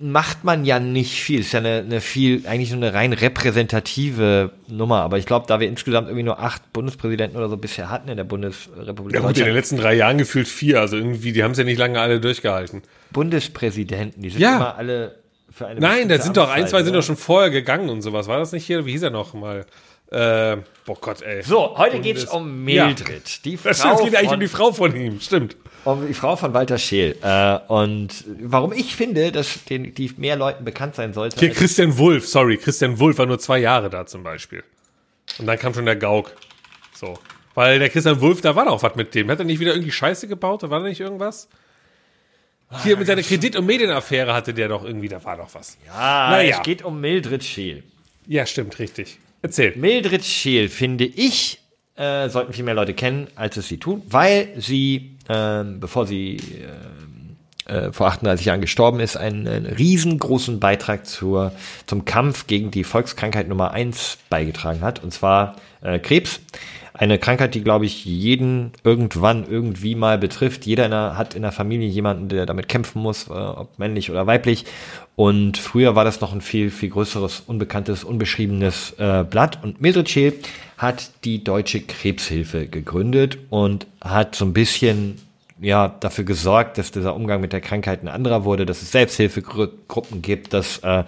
macht man ja nicht viel. Ist ja eine, eine viel, eigentlich nur eine rein repräsentative Nummer. Aber ich glaube, da wir insgesamt irgendwie nur acht Bundespräsidenten oder so bisher hatten in der Bundesrepublik ja gut, in den letzten drei Jahren gefühlt vier. Also irgendwie, die haben es ja nicht lange alle durchgehalten. Bundespräsidenten, die sind Ja. immer alle für eine Nein, da sind doch ein, zwei sind oder? doch schon vorher gegangen und sowas. War das nicht hier? Wie hieß er noch mal? Äh, boah Gott, ey. So, heute Bundes- geht's um Mildred. Die Das Frau stimmt, es geht eigentlich um die Frau von ihm, stimmt. Um die Frau von Walter Scheel. Äh, und warum ich finde, dass den, die mehr Leuten bekannt sein sollte. Hier Christian Wulff, sorry, Christian Wulff war nur zwei Jahre da zum Beispiel. Und dann kam schon der Gauk. So. Weil der Christian Wulff, da war doch was mit dem. Hat er nicht wieder irgendwie Scheiße gebaut? Da war da nicht irgendwas? Hier mit seiner Kredit- und Medienaffäre hatte der doch irgendwie, da war doch was. ah, naja. es geht um Mildred Scheel. Ja, stimmt, richtig. Erzähl. Mildred Scheel, finde ich, äh, sollten viel mehr Leute kennen, als es sie tun, weil sie, ähm, bevor sie ähm, äh, vor 38 Jahren gestorben ist, einen, einen riesengroßen Beitrag zur, zum Kampf gegen die Volkskrankheit Nummer eins beigetragen hat, und zwar äh, Krebs. Eine Krankheit, die, glaube ich, jeden irgendwann irgendwie mal betrifft. Jeder in der, hat in der Familie jemanden, der damit kämpfen muss, äh, ob männlich oder weiblich. Und früher war das noch ein viel, viel größeres, unbekanntes, unbeschriebenes äh, Blatt. Und Mildred Scheel hat die Deutsche Krebshilfe gegründet und hat so ein bisschen ja, dafür gesorgt, dass dieser Umgang mit der Krankheit ein anderer wurde, dass es Selbsthilfegruppen gibt, dass äh,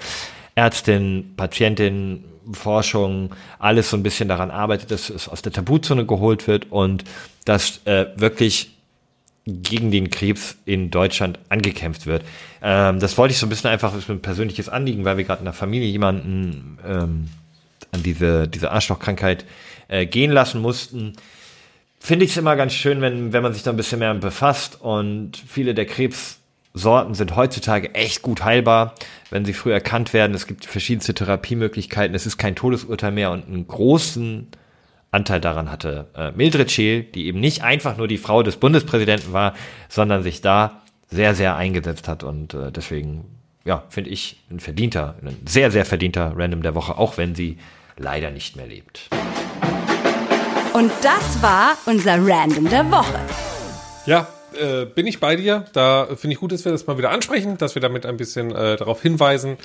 Ärztinnen, Patientinnen, Forschung, alles so ein bisschen daran arbeitet, dass es aus der Tabuzone geholt wird und dass äh, wirklich gegen den Krebs in Deutschland angekämpft wird. Ähm, das wollte ich so ein bisschen einfach, mir ein persönliches Anliegen, weil wir gerade in der Familie jemanden ähm, an diese, diese Arschlochkrankheit äh, gehen lassen mussten. Finde ich es immer ganz schön, wenn, wenn man sich da ein bisschen mehr befasst und viele der Krebs Sorten sind heutzutage echt gut heilbar, wenn sie früh erkannt werden. Es gibt verschiedenste Therapiemöglichkeiten. Es ist kein Todesurteil mehr und einen großen Anteil daran hatte äh, Mildred Scheel, die eben nicht einfach nur die Frau des Bundespräsidenten war, sondern sich da sehr, sehr eingesetzt hat. Und äh, deswegen, ja, finde ich ein verdienter, ein sehr, sehr verdienter Random der Woche, auch wenn sie leider nicht mehr lebt. Und das war unser Random der Woche. Ja, äh, bin ich bei dir. Da finde ich gut, dass wir das mal wieder ansprechen, dass wir damit ein bisschen äh, darauf hinweisen.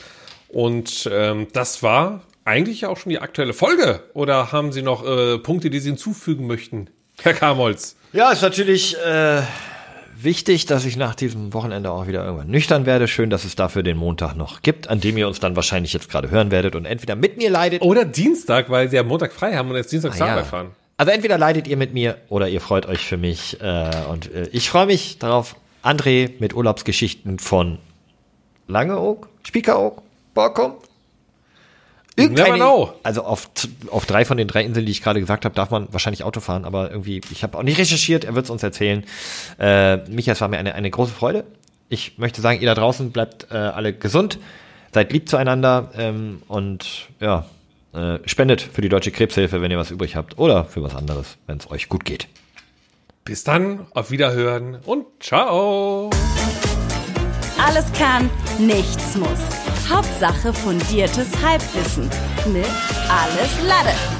Und ähm, das war eigentlich ja auch schon die aktuelle Folge. Oder haben Sie noch äh, Punkte, die Sie hinzufügen möchten, Herr Kamolz? Ja, ist natürlich äh, wichtig, dass ich nach diesem Wochenende auch wieder irgendwann nüchtern werde. Schön, dass es dafür den Montag noch gibt, an dem ihr uns dann wahrscheinlich jetzt gerade hören werdet und entweder mit mir leidet. Oder Dienstag, weil Sie am Montag frei haben und jetzt Dienstag Ah, ja. Arbeit fahren. Also entweder leidet ihr mit mir oder ihr freut euch für mich. Äh, und äh, ich freue mich darauf. André mit Urlaubsgeschichten von Langeoog, Spiekeroog, Borkum. Know. Also auf, auf drei von den drei Inseln, die ich gerade gesagt habe, darf man wahrscheinlich Auto fahren, aber irgendwie, ich habe auch nicht recherchiert, er wird es uns erzählen. Äh, Micha, es war mir eine, eine große Freude. Ich möchte sagen, ihr da draußen bleibt äh, alle gesund, seid lieb zueinander ähm, und ja, äh, spendet für die Deutsche Krebshilfe, wenn ihr was übrig habt oder für was anderes, wenn es euch gut geht. Bis dann, auf Wiederhören und ciao. Alles kann, nichts muss. Hauptsache fundiertes Halbwissen mit Alles Lade.